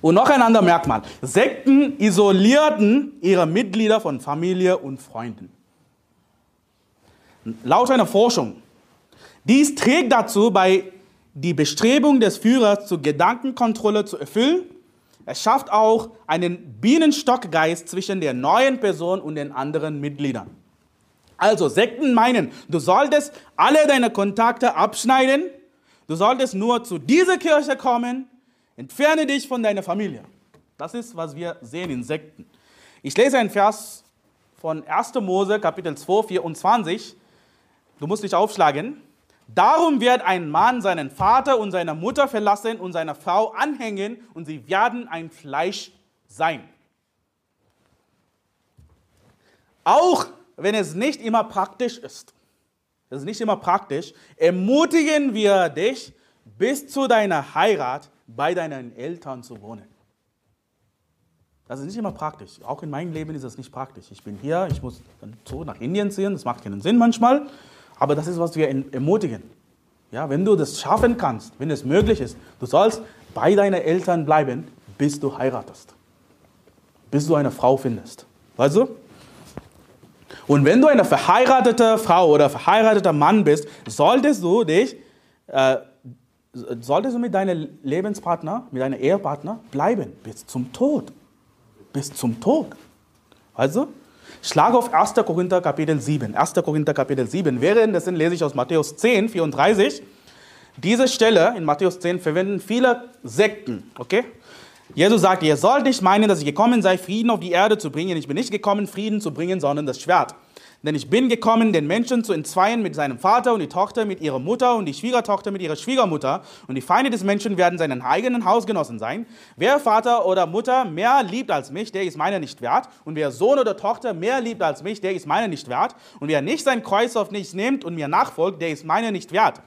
Und noch ein anderes Merkmal. Sekten isolierten ihre Mitglieder von Familie und Freunden. Laut einer Forschung. Dies trägt dazu bei die Bestrebung des Führers zur Gedankenkontrolle zu erfüllen. Es schafft auch einen Bienenstockgeist zwischen der neuen Person und den anderen Mitgliedern. Also Sekten meinen, du solltest alle deine Kontakte abschneiden, du solltest nur zu dieser Kirche kommen, entferne dich von deiner Familie. Das ist, was wir sehen in Sekten. Ich lese einen Vers von 1. Mose, Kapitel 2, 24. Du musst dich aufschlagen. Darum wird ein Mann seinen Vater und seine Mutter verlassen und seiner Frau anhängen und sie werden ein Fleisch sein. Auch wenn es nicht immer praktisch ist, es ist nicht immer praktisch, ermutigen wir dich, bis zu deiner Heirat bei deinen Eltern zu wohnen. Das ist nicht immer praktisch. Auch in meinem Leben ist das nicht praktisch. Ich bin hier, ich muss dann so nach Indien ziehen, das macht keinen Sinn manchmal. Aber das ist, was wir ermutigen. Ja, wenn du das schaffen kannst, wenn es möglich ist, du sollst bei deinen Eltern bleiben, bis du heiratest. bis du eine Frau findest. Weißt du? Und wenn du eine verheiratete Frau oder verheirateter Mann bist, solltest du dich, äh, solltest du mit deinem Lebenspartner, mit deinem Ehepartner bleiben bis zum Tod. Bis zum Tod. Also, schlag auf 1. Korinther Kapitel 7. 1. Korinther Kapitel 7. Währenddessen lese ich aus Matthäus 10, 34. Diese Stelle in Matthäus 10 verwenden viele Sekten, okay? Jesus sagt, ihr sollt nicht meinen, dass ich gekommen sei, Frieden auf die Erde zu bringen. Ich bin nicht gekommen, Frieden zu bringen, sondern das Schwert. Denn ich bin gekommen, den Menschen zu entzweien mit seinem Vater und die Tochter mit ihrer Mutter und die Schwiegertochter mit ihrer Schwiegermutter. Und die Feinde des Menschen werden seinen eigenen Hausgenossen sein. Wer Vater oder Mutter mehr liebt als mich, der ist meiner nicht wert. Und wer Sohn oder Tochter mehr liebt als mich, der ist meiner nicht wert. Und wer nicht sein Kreuz auf nichts nimmt und mir nachfolgt, der ist meiner nicht wert.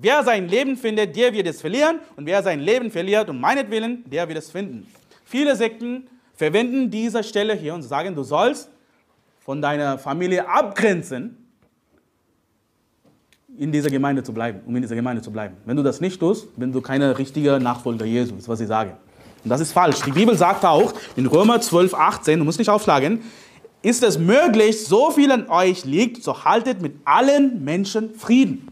Wer sein Leben findet, der wird es verlieren. Und wer sein Leben verliert um meinetwillen, der wird es finden. Viele Sekten verwenden diese Stelle hier und sagen, du sollst von deiner Familie abgrenzen, in dieser Gemeinde zu bleiben, um in dieser Gemeinde zu bleiben. Wenn du das nicht tust, bin du keine richtige Nachfolger Jesu, ist was ich sage. Und das ist falsch. Die Bibel sagt auch in Römer 12, 18, du musst nicht aufschlagen, ist es möglich, so viel an euch liegt, so haltet mit allen Menschen Frieden.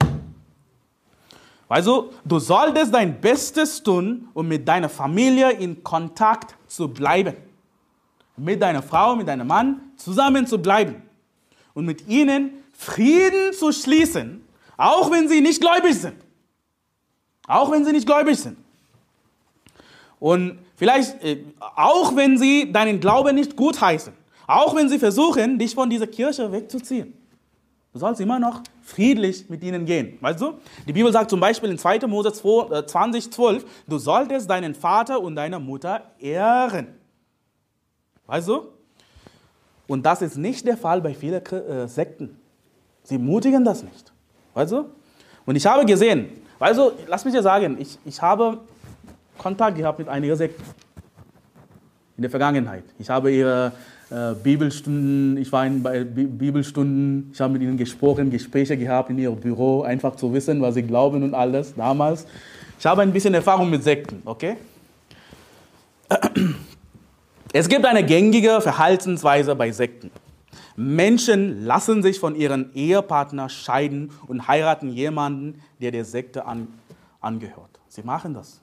Also, du solltest dein Bestes tun, um mit deiner Familie in Kontakt zu bleiben mit deiner Frau, mit deinem Mann zusammen zu bleiben und mit ihnen Frieden zu schließen, auch wenn sie nicht gläubig sind. Auch wenn sie nicht gläubig sind. Und vielleicht, äh, auch wenn sie deinen Glauben nicht gutheißen, auch wenn sie versuchen, dich von dieser Kirche wegzuziehen. Du sollst immer noch friedlich mit ihnen gehen. Weißt du? Die Bibel sagt zum Beispiel in 2. Mose 20, 12, äh, du solltest deinen Vater und deine Mutter ehren. Weißt du? Und das ist nicht der Fall bei vielen äh, Sekten. Sie mutigen das nicht. Weißt du? Und ich habe gesehen, weißt du, lass mich dir sagen, ich, ich habe Kontakt gehabt mit einigen Sekten in der Vergangenheit. Ich habe ihre äh, Bibelstunden, ich war in, bei Bibelstunden, ich habe mit ihnen gesprochen, Gespräche gehabt in ihrem Büro, einfach zu wissen, was sie glauben und alles damals. Ich habe ein bisschen Erfahrung mit Sekten, okay? Es gibt eine gängige Verhaltensweise bei Sekten. Menschen lassen sich von ihrem Ehepartner scheiden und heiraten jemanden, der der Sekte an, angehört. Sie machen das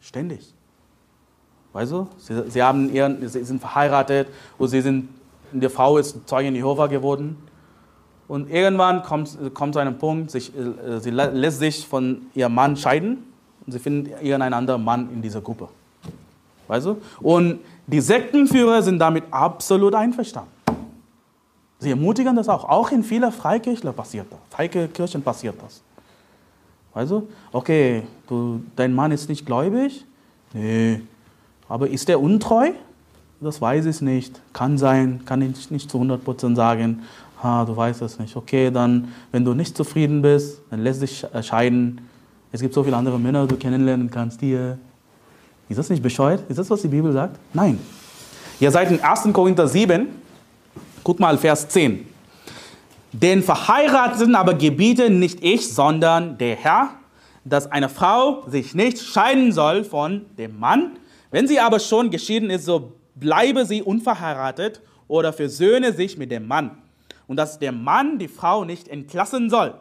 ständig. Weißt du, sie, sie, haben ihren, sie sind verheiratet und sie sind, die Frau ist Zeugin Jehova geworden. Und irgendwann kommt, kommt zu einem Punkt, sich, äh, sie lässt sich von ihrem Mann scheiden und sie finden irgendeinen Mann in dieser Gruppe. Weißt du? Und die Sektenführer sind damit absolut einverstanden. Sie ermutigen das auch. Auch in vielen Freikirchen passiert das. Freikirchen passiert das. Weißt du? Okay, du, dein Mann ist nicht gläubig? Nee. Aber ist er untreu? Das weiß ich nicht. Kann sein, kann ich nicht zu 100% sagen. Ha, du weißt es nicht. Okay, dann, wenn du nicht zufrieden bist, dann lässt dich scheiden. Es gibt so viele andere Männer, die du kennenlernen kannst hier. Ist das nicht bescheuert? Ist das, was die Bibel sagt? Nein. Ihr seid in 1. Korinther 7, guck mal Vers 10. Den Verheirateten aber gebiete nicht ich, sondern der Herr, dass eine Frau sich nicht scheiden soll von dem Mann. Wenn sie aber schon geschieden ist, so bleibe sie unverheiratet oder versöhne sich mit dem Mann. Und dass der Mann die Frau nicht entlassen soll.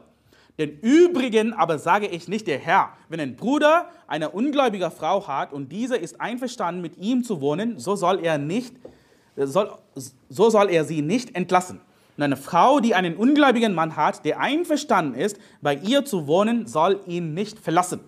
Den Übrigen aber sage ich nicht der Herr, wenn ein Bruder eine ungläubige Frau hat und diese ist einverstanden, mit ihm zu wohnen, so soll er, nicht, soll, so soll er sie nicht entlassen. Und eine Frau, die einen ungläubigen Mann hat, der einverstanden ist, bei ihr zu wohnen, soll ihn nicht verlassen.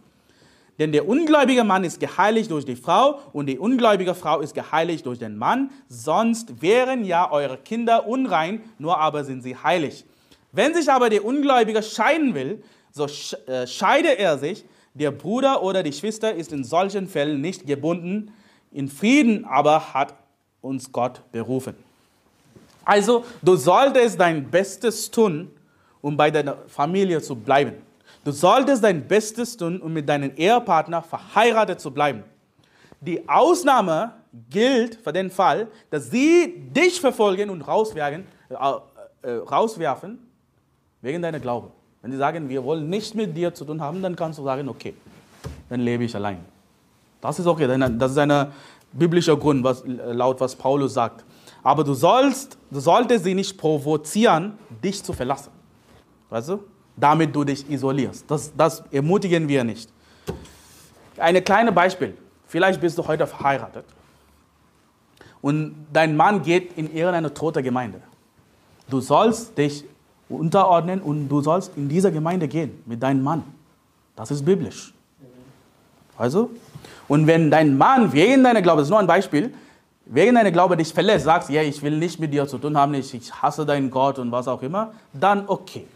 Denn der ungläubige Mann ist geheiligt durch die Frau und die ungläubige Frau ist geheiligt durch den Mann, sonst wären ja eure Kinder unrein, nur aber sind sie heilig. Wenn sich aber der Ungläubige scheiden will, so äh, scheide er sich. Der Bruder oder die Schwester ist in solchen Fällen nicht gebunden. In Frieden aber hat uns Gott berufen. Also, du solltest dein Bestes tun, um bei deiner Familie zu bleiben. Du solltest dein Bestes tun, um mit deinem Ehepartner verheiratet zu bleiben. Die Ausnahme gilt für den Fall, dass sie dich verfolgen und rauswerfen, äh, äh, rauswerfen wegen deiner Glaube. Wenn sie sagen, wir wollen nichts mit dir zu tun haben, dann kannst du sagen, okay, dann lebe ich allein. Das ist okay, das ist eine, biblischer Grund, was, laut was Paulus sagt. Aber du sollst, du solltest sie nicht provozieren, dich zu verlassen. Weißt du? Damit du dich isolierst. Das, das ermutigen wir nicht. Ein kleines Beispiel. Vielleicht bist du heute verheiratet und dein Mann geht in irgendeine tote Gemeinde. Du sollst dich unterordnen und du sollst in diese Gemeinde gehen mit deinem Mann. Das ist biblisch. Also, und wenn dein Mann wegen deiner Glaube, das ist nur ein Beispiel, wegen deiner Glaube dich verlässt, sagst, ja, ich will nicht mit dir zu tun haben, ich, ich hasse deinen Gott und was auch immer, dann okay.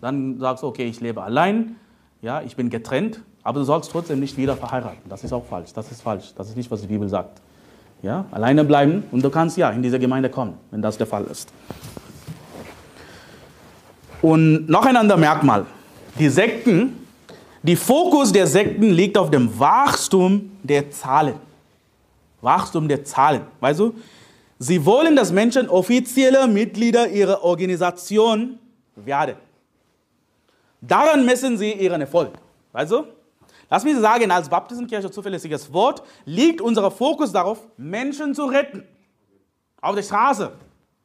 Dann sagst du, okay, ich lebe allein, ja, ich bin getrennt, aber du sollst trotzdem nicht wieder verheiraten. Das ist auch falsch. Das ist falsch. Das ist nicht, was die Bibel sagt. Ja, alleine bleiben und du kannst ja in diese Gemeinde kommen, wenn das der Fall ist. Und noch ein anderes Merkmal. Die Sekten, die Fokus der Sekten liegt auf dem Wachstum der Zahlen. Wachstum der Zahlen. Weißt du? Sie wollen, dass Menschen offizielle Mitglieder ihrer Organisation werden. Daran messen sie ihren Erfolg. Du? Lass mich sagen, als Baptistenkirche zuverlässiges Wort liegt unser Fokus darauf, Menschen zu retten. Auf der Straße.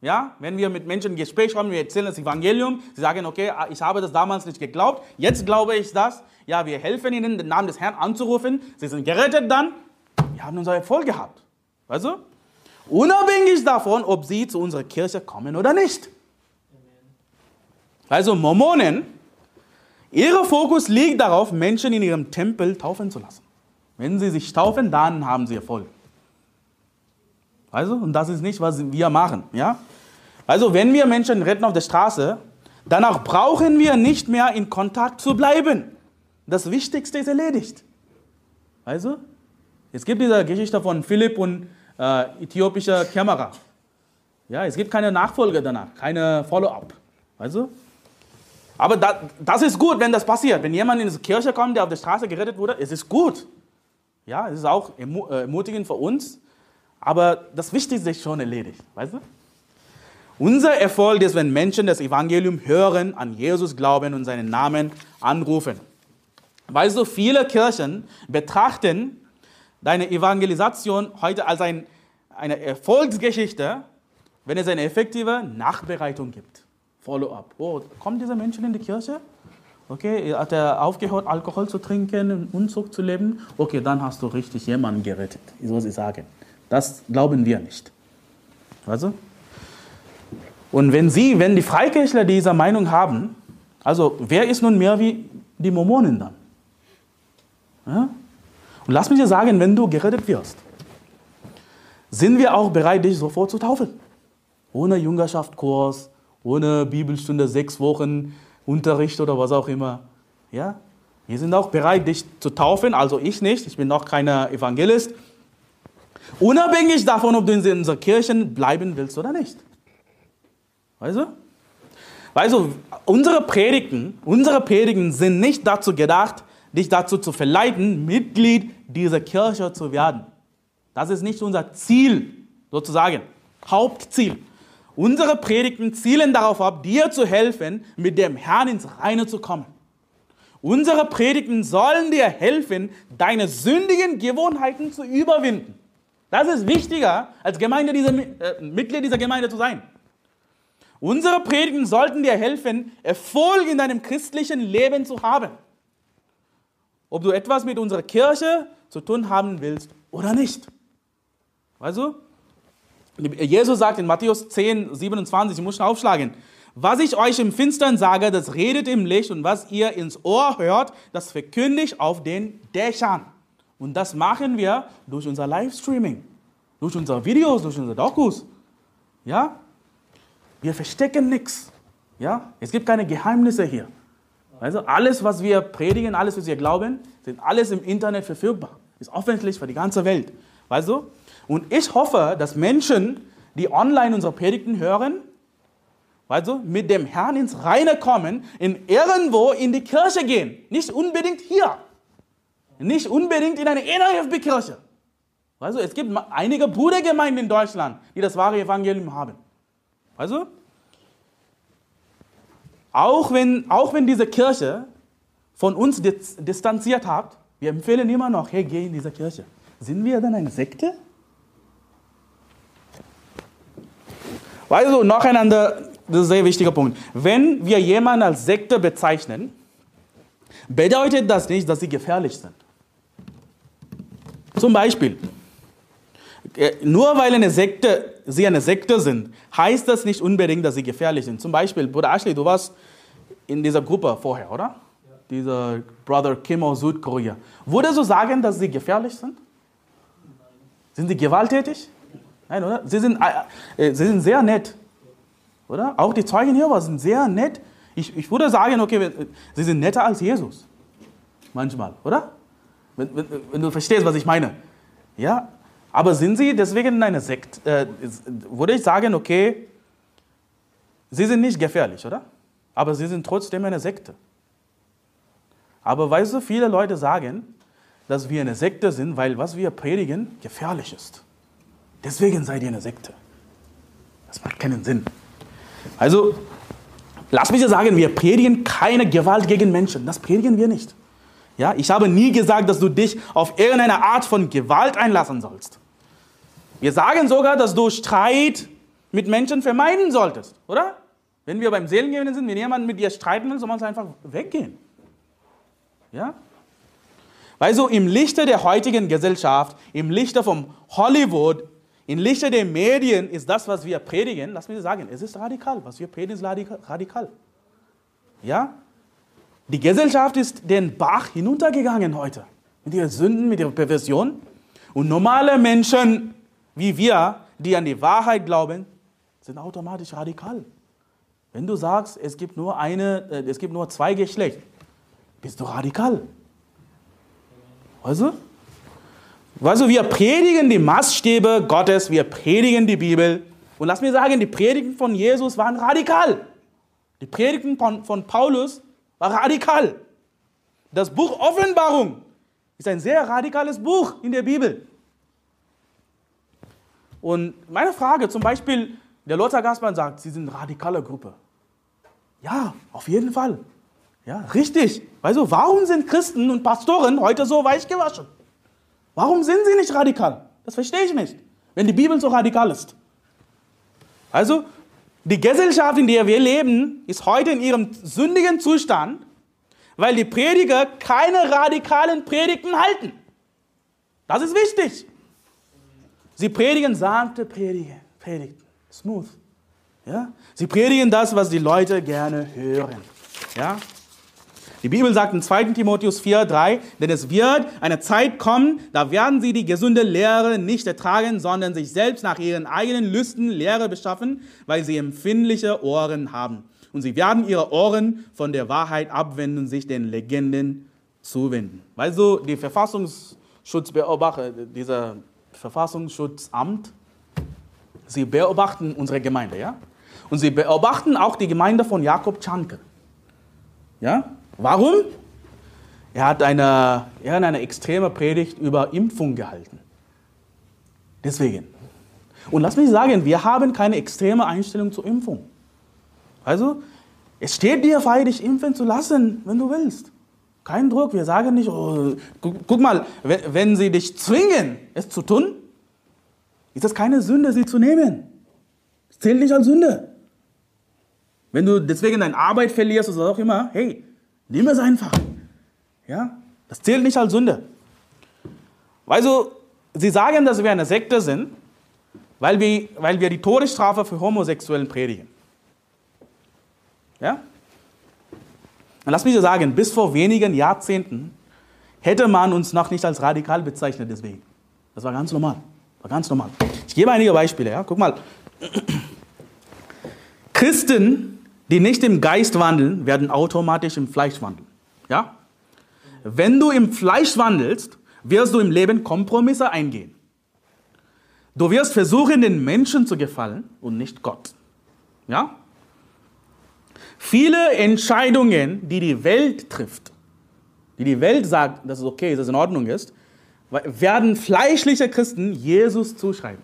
Ja, wenn wir mit Menschen ein Gespräch haben, wir erzählen das Evangelium, sie sagen, okay, ich habe das damals nicht geglaubt, jetzt glaube ich das. Ja, wir helfen ihnen, den Namen des Herrn anzurufen. Sie sind gerettet dann. Wir haben unseren Erfolg gehabt. Weißt du? Unabhängig davon, ob sie zu unserer Kirche kommen oder nicht. Also Mormonen Ihr Fokus liegt darauf, Menschen in ihrem Tempel taufen zu lassen. Wenn sie sich taufen, dann haben sie Erfolg. Also, und das ist nicht, was wir machen. Ja? Also, wenn wir Menschen retten auf der Straße, danach brauchen wir nicht mehr in Kontakt zu bleiben. Das Wichtigste ist erledigt. Also, es gibt diese Geschichte von Philipp und äh, äthiopischer Kamera. Ja, es gibt keine Nachfolge danach, keine Follow-up. Also, aber da, das ist gut, wenn das passiert. Wenn jemand in die Kirche kommt, der auf der Straße gerettet wurde, es ist gut. Ja, es ist auch äh, ermutigend für uns. Aber das Wichtigste ist schon erledigt. Weißt du? Unser Erfolg ist, wenn Menschen das Evangelium hören, an Jesus glauben und seinen Namen anrufen. Weißt du, viele Kirchen betrachten deine Evangelisation heute als ein, eine Erfolgsgeschichte, wenn es eine effektive Nachbereitung gibt. Follow-up. Oh, kommen diese Menschen in die Kirche? Okay, hat er aufgehört, Alkohol zu trinken Unzucht zu leben? Okay, dann hast du richtig jemanden gerettet, so sie sagen. Das glauben wir nicht. Also? Und wenn Sie, wenn die Freikirchler diese Meinung haben, also wer ist nun mehr wie die Mormonen dann? Ja? Und lass mich dir sagen, wenn du gerettet wirst, sind wir auch bereit, dich sofort zu taufen. Ohne Jüngerschaftskurs, ohne Bibelstunde, sechs Wochen Unterricht oder was auch immer. Ja? Wir sind auch bereit, dich zu taufen, also ich nicht, ich bin noch kein Evangelist. Unabhängig davon, ob du in unserer Kirche bleiben willst oder nicht. Weißt du? Weißt du, unsere Predigten, unsere Predigten sind nicht dazu gedacht, dich dazu zu verleiten, Mitglied dieser Kirche zu werden. Das ist nicht unser Ziel, sozusagen, Hauptziel. Unsere Predigten zielen darauf ab, dir zu helfen, mit dem Herrn ins Reine zu kommen. Unsere Predigten sollen dir helfen, deine sündigen Gewohnheiten zu überwinden. Das ist wichtiger, als Gemeinde dieser, äh, Mitglied dieser Gemeinde zu sein. Unsere Predigten sollten dir helfen, Erfolg in deinem christlichen Leben zu haben. Ob du etwas mit unserer Kirche zu tun haben willst oder nicht. Weißt du? Jesus sagt in Matthäus 10, 27, ich muss schon aufschlagen, was ich euch im Finstern sage, das redet im Licht und was ihr ins Ohr hört, das verkündigt auf den Dächern. Und das machen wir durch unser Livestreaming, durch unsere Videos, durch unsere Dokus. Ja? Wir verstecken nichts. Ja? Es gibt keine Geheimnisse hier. Also alles, was wir predigen, alles, was wir glauben, sind alles im Internet verfügbar. Ist öffentlich für die ganze Welt. Weißt du? Und ich hoffe, dass Menschen, die online unsere Predigten hören, also mit dem Herrn ins Reine kommen, in irgendwo in die Kirche gehen. Nicht unbedingt hier. Nicht unbedingt in eine NRFB-Kirche. Also es gibt einige Brudergemeinden in Deutschland, die das wahre Evangelium haben. Also, auch wenn, auch wenn diese Kirche von uns distanziert hat, wir empfehlen immer noch, hey, geh in diese Kirche. Sind wir dann eine Sekte? Weißt du, noch ein das ist ein sehr wichtiger Punkt. Wenn wir jemanden als Sekte bezeichnen, bedeutet das nicht, dass sie gefährlich sind. Zum Beispiel, äh, nur weil eine Sekte, sie eine Sekte sind, heißt das nicht unbedingt, dass sie gefährlich sind. Zum Beispiel, Bruder Ashley, du warst in dieser Gruppe vorher, oder? Dieser Brother Kim aus Südkorea. Würdest du sagen, dass sie gefährlich sind? Sind sie gewalttätig? Nein, oder? Sie sind, äh, äh, sie sind sehr nett. Oder? Auch die Zeugen hier sind sehr nett. Ich, ich würde sagen, okay, sie sind netter als Jesus. Manchmal, oder? Wenn, wenn, wenn du verstehst, was ich meine. Ja? Aber sind sie deswegen in einer Sekte? Äh, würde ich sagen, okay, sie sind nicht gefährlich, oder? Aber sie sind trotzdem eine Sekte. Aber weißt du, viele Leute sagen, dass wir eine Sekte sind, weil was wir predigen gefährlich ist. Deswegen seid ihr eine Sekte. Das macht keinen Sinn. Also, lass mich dir sagen, wir predigen keine Gewalt gegen Menschen. Das predigen wir nicht. Ja, ich habe nie gesagt, dass du dich auf irgendeine Art von Gewalt einlassen sollst. Wir sagen sogar, dass du Streit mit Menschen vermeiden solltest, oder? Wenn wir beim Seelengewinn sind, wenn jemand mit dir streiten will, soll man einfach weggehen. Ja? Weil so im Lichte der heutigen Gesellschaft, im Lichte vom Hollywood, im Lichte der Medien ist das, was wir predigen, lass mich sagen, es ist radikal. Was wir predigen, ist radikal. Ja? Die Gesellschaft ist den Bach hinuntergegangen heute. Mit ihren Sünden, mit ihrer Perversion. Und normale Menschen wie wir, die an die Wahrheit glauben, sind automatisch radikal. Wenn du sagst, es gibt nur eine, äh, es gibt nur zwei Geschlechter, bist du radikal. Also, also wir predigen die Maßstäbe Gottes, wir predigen die Bibel. Und lass mir sagen, die Predigten von Jesus waren radikal. Die Predigten von, von Paulus waren radikal. Das Buch Offenbarung ist ein sehr radikales Buch in der Bibel. Und meine Frage zum Beispiel, der Lothar Gassmann sagt, Sie sind eine radikale Gruppe. Ja, auf jeden Fall. Ja, richtig. Also, warum sind Christen und Pastoren heute so weich gewaschen? Warum sind sie nicht radikal? Das verstehe ich nicht, wenn die Bibel so radikal ist. Also, die Gesellschaft, in der wir leben, ist heute in ihrem sündigen Zustand, weil die Prediger keine radikalen Predigten halten. Das ist wichtig. Sie predigen sanfte Predigen, Predigten, smooth. Ja? Sie predigen das, was die Leute gerne hören. Ja? Die Bibel sagt in 2. Timotheus 4, 3, denn es wird eine Zeit kommen, da werden sie die gesunde Lehre nicht ertragen, sondern sich selbst nach ihren eigenen Lüsten Lehre beschaffen, weil sie empfindliche Ohren haben. Und sie werden ihre Ohren von der Wahrheit abwenden und sich den Legenden zuwenden. Weil so die Verfassungsschutzbeobachter, dieser Verfassungsschutzamt, sie beobachten unsere Gemeinde, ja? Und sie beobachten auch die Gemeinde von Jakob Czanke. Ja? Warum? Er hat eine, er hat eine extreme Predigt über Impfung gehalten. Deswegen. Und lass mich sagen, wir haben keine extreme Einstellung zur Impfung. Also, es steht dir frei, dich impfen zu lassen, wenn du willst. Kein Druck. Wir sagen nicht, oh, guck, guck mal, wenn, wenn sie dich zwingen, es zu tun, ist das keine Sünde, sie zu nehmen. Es zählt nicht als Sünde. Wenn du deswegen deine Arbeit verlierst oder was auch immer, hey, nimm es einfach. Ja, das zählt nicht als Sünde. Weil so, sie sagen, dass wir eine Sekte sind, weil wir, weil wir die Todesstrafe für Homosexuellen predigen. Ja? Und lass mich dir sagen, bis vor wenigen Jahrzehnten hätte man uns noch nicht als radikal bezeichnet deswegen. Das war ganz normal. War ganz normal. Ich gebe einige Beispiele. Ja? Guck mal. Christen, die nicht im Geist wandeln, werden automatisch im Fleisch wandeln. Ja? Wenn du im Fleisch wandelst, wirst du im Leben Kompromisse eingehen. Du wirst versuchen, den Menschen zu gefallen und nicht Gott. Ja? Viele Entscheidungen, die die Welt trifft, die die Welt sagt, dass es okay ist, dass es in Ordnung ist, werden fleischliche Christen Jesus zuschreiben.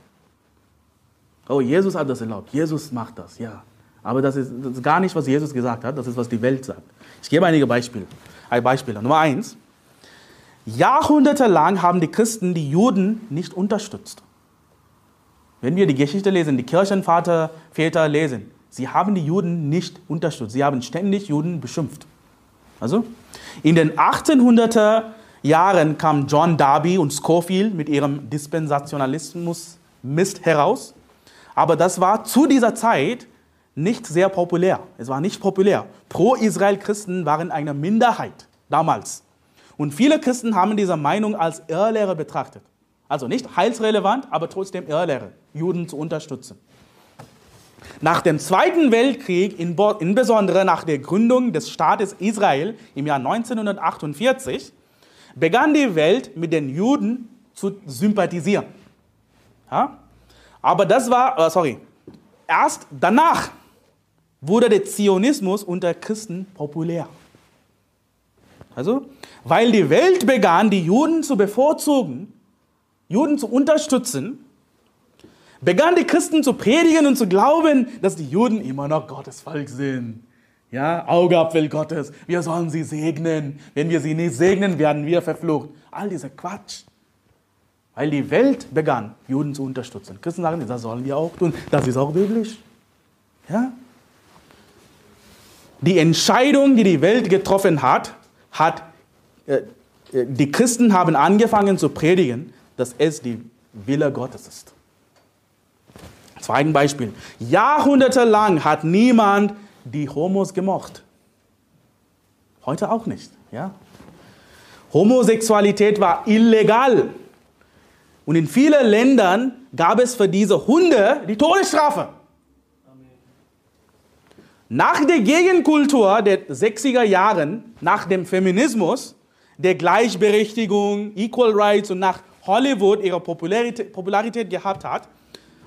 Oh, Jesus hat das erlaubt. Jesus macht das, ja. Aber das ist, das ist gar nicht, was Jesus gesagt hat, das ist, was die Welt sagt. Ich gebe einige Beispiele. Ein Beispiel. Nummer eins. Jahrhundertelang haben die Christen die Juden nicht unterstützt. Wenn wir die Geschichte lesen, die Kirchenvater, Väter lesen, sie haben die Juden nicht unterstützt. Sie haben ständig Juden beschimpft. Also, in den 1800er Jahren kam John Darby und Scofield mit ihrem Dispensationalismus Mist heraus. Aber das war zu dieser Zeit nicht sehr populär. Es war nicht populär. Pro-Israel-Christen waren eine Minderheit damals. Und viele Christen haben diese Meinung als Irrlehre betrachtet. Also nicht heilsrelevant, aber trotzdem Irrlehre, Juden zu unterstützen. Nach dem Zweiten Weltkrieg, insbesondere nach der Gründung des Staates Israel im Jahr 1948, begann die Welt mit den Juden zu sympathisieren. Ja? Aber das war, uh, sorry, erst danach wurde der Zionismus unter Christen populär. Also, weil die Welt begann, die Juden zu bevorzugen, Juden zu unterstützen, begannen die Christen zu predigen und zu glauben, dass die Juden immer noch Gottes Volk sind. Ja, Augapfel Gottes, wir sollen sie segnen. Wenn wir sie nicht segnen, werden wir verflucht. All dieser Quatsch. Weil die Welt begann, Juden zu unterstützen. Christen sagen, das sollen wir auch tun. Das ist auch biblisch. Ja? Die Entscheidung, die die Welt getroffen hat, hat äh, äh die Christen haben angefangen zu predigen, dass es die Wille Gottes ist. Zweites Beispiel. Jahrhundertelang hat niemand die Homos gemocht. Heute auch nicht. Ja? Homosexualität war illegal. Und in vielen Ländern gab es für diese Hunde die Todesstrafe. Nach der Gegenkultur der 60er Jahren, nach dem Feminismus, der Gleichberechtigung, Equal Rights und nach Hollywood ihre Popularität, Popularität gehabt hat,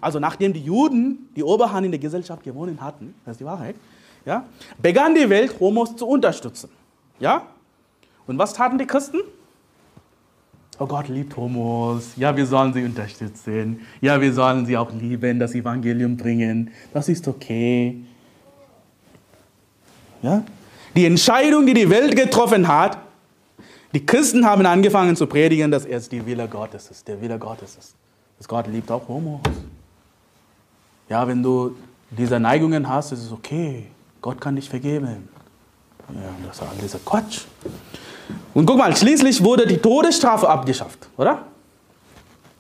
also nachdem die Juden die Oberhand in der Gesellschaft gewonnen hatten, das ist die Wahrheit, ja, begann die Welt, Homos zu unterstützen. Ja? Und was taten die Christen? Oh Gott liebt Homos. Ja, wir sollen sie unterstützen. Ja, wir sollen sie auch lieben, das Evangelium bringen. Das ist okay. Ja? Die Entscheidung, die die Welt getroffen hat, die Christen haben angefangen zu predigen, dass es die Wille Gottes ist, der Wille Gottes ist. Dass Gott liebt auch Homos. Ja, wenn du diese Neigungen hast, ist es okay. Gott kann dich vergeben. Ja, das ist all dieser Quatsch. Und guck mal, schließlich wurde die Todesstrafe abgeschafft, oder?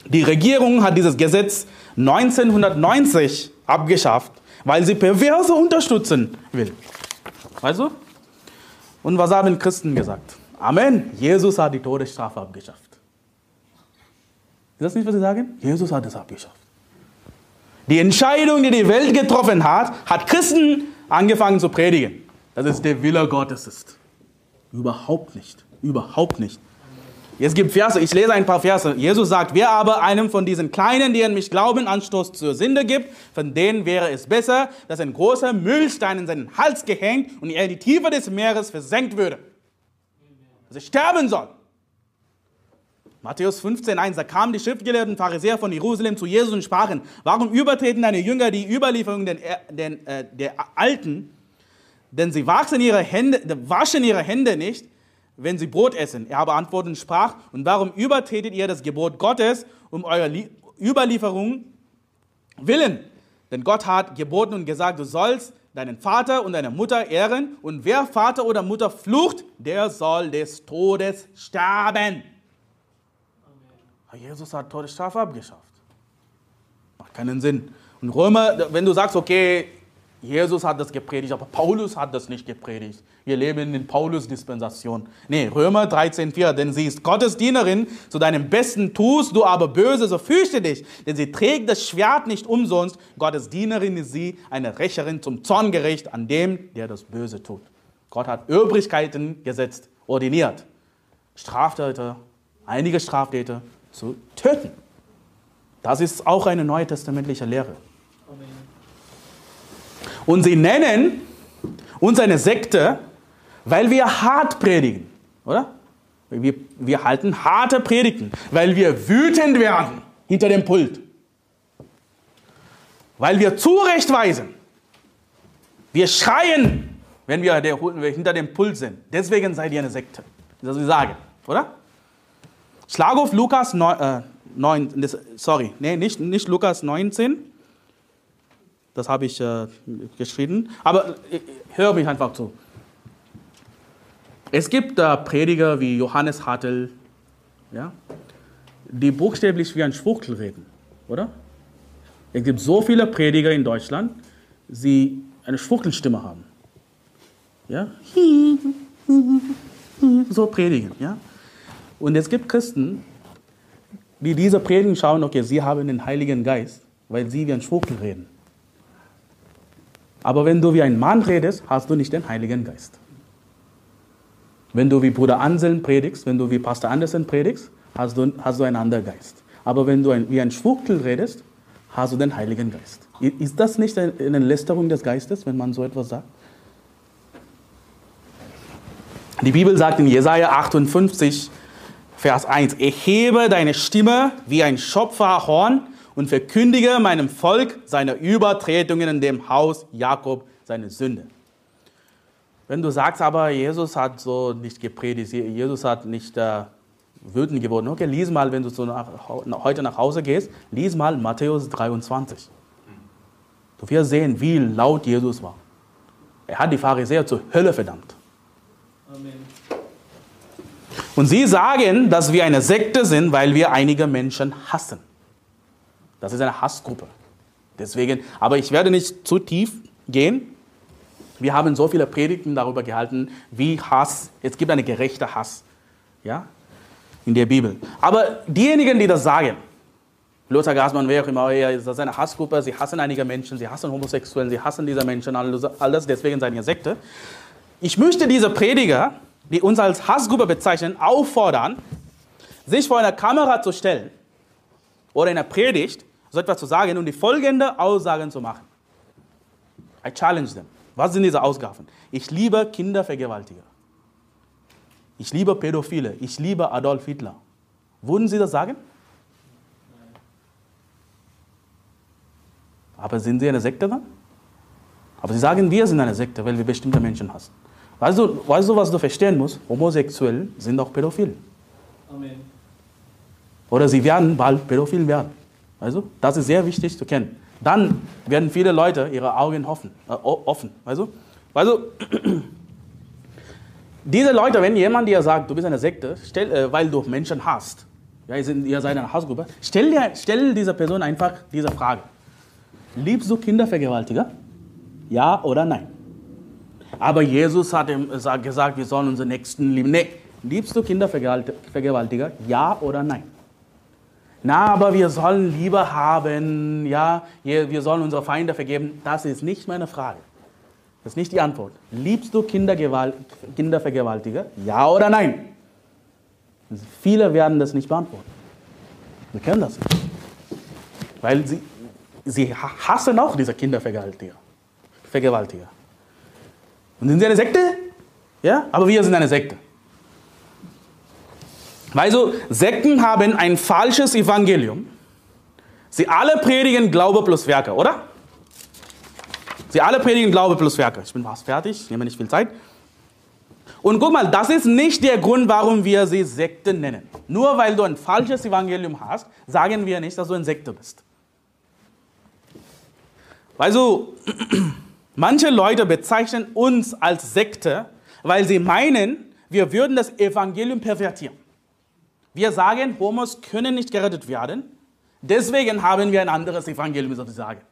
Die Regierung hat dieses Gesetz 1990 abgeschafft, weil sie Perverse unterstützen will. Weißt du? Und was haben Christen gesagt? Amen. Jesus hat die Todesstrafe abgeschafft. Ist das nicht, was sie sagen? Jesus hat es abgeschafft. Die Entscheidung, die die Welt getroffen hat, hat Christen angefangen zu predigen, dass es der Wille Gottes ist. Überhaupt nicht. Überhaupt nicht. Jetzt gibt Verse, ich lese ein paar Verse. Jesus sagt, wer aber einem von diesen Kleinen, die an mich glauben, Anstoß zur Sünde gibt, von denen wäre es besser, dass ein großer Müllstein in seinen Hals gehängt und er in die Tiefe des Meeres versenkt würde. Dass er sterben soll. Matthäus 15, 1, da kamen die Schriftgelehrten Pharisäer von Jerusalem zu Jesus und sprachen, warum übertreten deine Jünger die Überlieferung den, den, äh, der Alten, denn sie waschen ihre, Hände, waschen ihre Hände nicht, wenn sie Brot essen. Er aber antwortete und sprach, und warum übertretet ihr das Gebot Gottes um eure Überlieferung willen? Denn Gott hat geboten und gesagt, du sollst deinen Vater und deine Mutter ehren, und wer Vater oder Mutter flucht, der soll des Todes sterben. Jesus hat Todesstrafe abgeschafft. Macht keinen Sinn. Und Römer, wenn du sagst, okay, Jesus hat das gepredigt, aber Paulus hat das nicht gepredigt. Wir leben in Paulus-Dispensation. Nee, Römer 13,4, denn sie ist Gottes Dienerin, zu deinem Besten tust du aber böse, so fürchte dich, denn sie trägt das Schwert nicht umsonst. Gottes Dienerin ist sie, eine Rächerin zum Zorngericht an dem, der das Böse tut. Gott hat Übrigkeiten gesetzt, ordiniert. Straftäter, einige Straftäter zu töten. Das ist auch eine neutestamentliche Lehre. Und sie nennen uns eine Sekte, weil wir hart predigen, oder? Wir, wir halten harte Predigten, weil wir wütend werden hinter dem Pult, weil wir zurechtweisen. Wir schreien, wenn wir, hinter dem Pult sind. Deswegen seid ihr eine Sekte. Das ist, was ich sage, oder? Schlag auf Lukas 9, äh, 9, das, sorry, nee, nicht, nicht Lukas 19. Das habe ich äh, geschrieben. Aber äh, hör mich einfach zu. Es gibt äh, Prediger wie Johannes Hartl, ja, die buchstäblich wie ein Schwuchtel reden, oder? Es gibt so viele Prediger in Deutschland, die eine Schwuchtelstimme haben. Ja? So predigen, ja? Und es gibt Christen, die diese Predigen schauen, okay, sie haben den Heiligen Geist, weil sie wie ein Schwuchtel reden. Aber wenn du wie ein Mann redest, hast du nicht den Heiligen Geist. Wenn du wie Bruder Anselm predigst, wenn du wie Pastor Andersen predigst, hast du, hast du einen anderen Geist. Aber wenn du ein, wie ein Schwuchtel redest, hast du den Heiligen Geist. Ist das nicht eine Lästerung des Geistes, wenn man so etwas sagt? Die Bibel sagt in Jesaja 58, Vers 1, erhebe deine Stimme wie ein Schopferhorn und verkündige meinem Volk seine Übertretungen in dem Haus Jakob seine Sünde. Wenn du sagst aber, Jesus hat so nicht gepredigt, Jesus hat nicht äh, wütend geworden. Okay, lies mal, wenn du so nach, heute nach Hause gehst, lies mal Matthäus 23. Du wirst sehen, wie laut Jesus war. Er hat die Pharisäer zur Hölle verdammt. Amen. Und sie sagen, dass wir eine Sekte sind, weil wir einige Menschen hassen. Das ist eine Hassgruppe. Deswegen, aber ich werde nicht zu tief gehen. Wir haben so viele Predigten darüber gehalten, wie Hass, es gibt einen gerechten Hass. Ja? In der Bibel. Aber diejenigen, die das sagen, Lothar Gasmann, wer auch immer, das ist eine Hassgruppe, sie hassen einige Menschen, sie hassen Homosexuellen, sie hassen diese Menschen, alles, deswegen seid ihr Sekte. Ich möchte diese Prediger, die uns als Hassgruppe bezeichnen, auffordern, sich vor einer Kamera zu stellen oder in einer Predigt so etwas zu sagen und die folgende Aussagen zu machen. I challenge them. Was sind diese Ausgaben? Ich liebe Kindervergewaltiger. Ich liebe Pädophile. Ich liebe Adolf Hitler. Würden Sie das sagen? Aber sind Sie eine Sekte dann? Aber Sie sagen, wir sind eine Sekte, weil wir bestimmte Menschen hassen. Weißt du, weißt du was du verstehen musst? Homosexuelle sind auch pädophil. Amen. Oder sie werden bald pädophil werden. Also, das ist sehr wichtig zu kennen. Dann werden viele Leute ihre Augen offen. Äh, offen du? Also, diese Leute, wenn jemand dir sagt, du bist eine Sekte, stell, äh, weil du Menschen hast, ja, ihr seid eine Hassgruppe, stell, dir, stell dieser Person einfach diese Frage. Liebst du Kindervergewaltiger? Ja oder nein? Aber Jesus hat ihm gesagt, wir sollen unsere Nächsten lieben. Nee, liebst du Kindervergewaltiger? Ja oder nein? Na, aber wir sollen Liebe haben, ja, wir sollen unsere Feinde vergeben. Das ist nicht meine Frage. Das ist nicht die Antwort. Liebst du Kindervergewaltiger? Ja oder nein? Viele werden das nicht beantworten. Wir können das nicht. Weil sie, sie hassen auch diese Kindervergewaltiger. Vergewaltiger. Und sind sie eine Sekte? Ja, aber wir sind eine Sekte. Also Sekten haben ein falsches Evangelium. Sie alle predigen Glaube plus Werke, oder? Sie alle predigen Glaube plus Werke. Ich bin fast fertig, ich nehme nicht viel Zeit. Und guck mal, das ist nicht der Grund, warum wir sie Sekte nennen. Nur weil du ein falsches Evangelium hast, sagen wir nicht, dass du ein Sekte bist. Also, manche Leute bezeichnen uns als Sekte, weil sie meinen, wir würden das Evangelium pervertieren. Wir sagen, Homos können nicht gerettet werden. Deswegen haben wir ein anderes Evangelium sozusagen.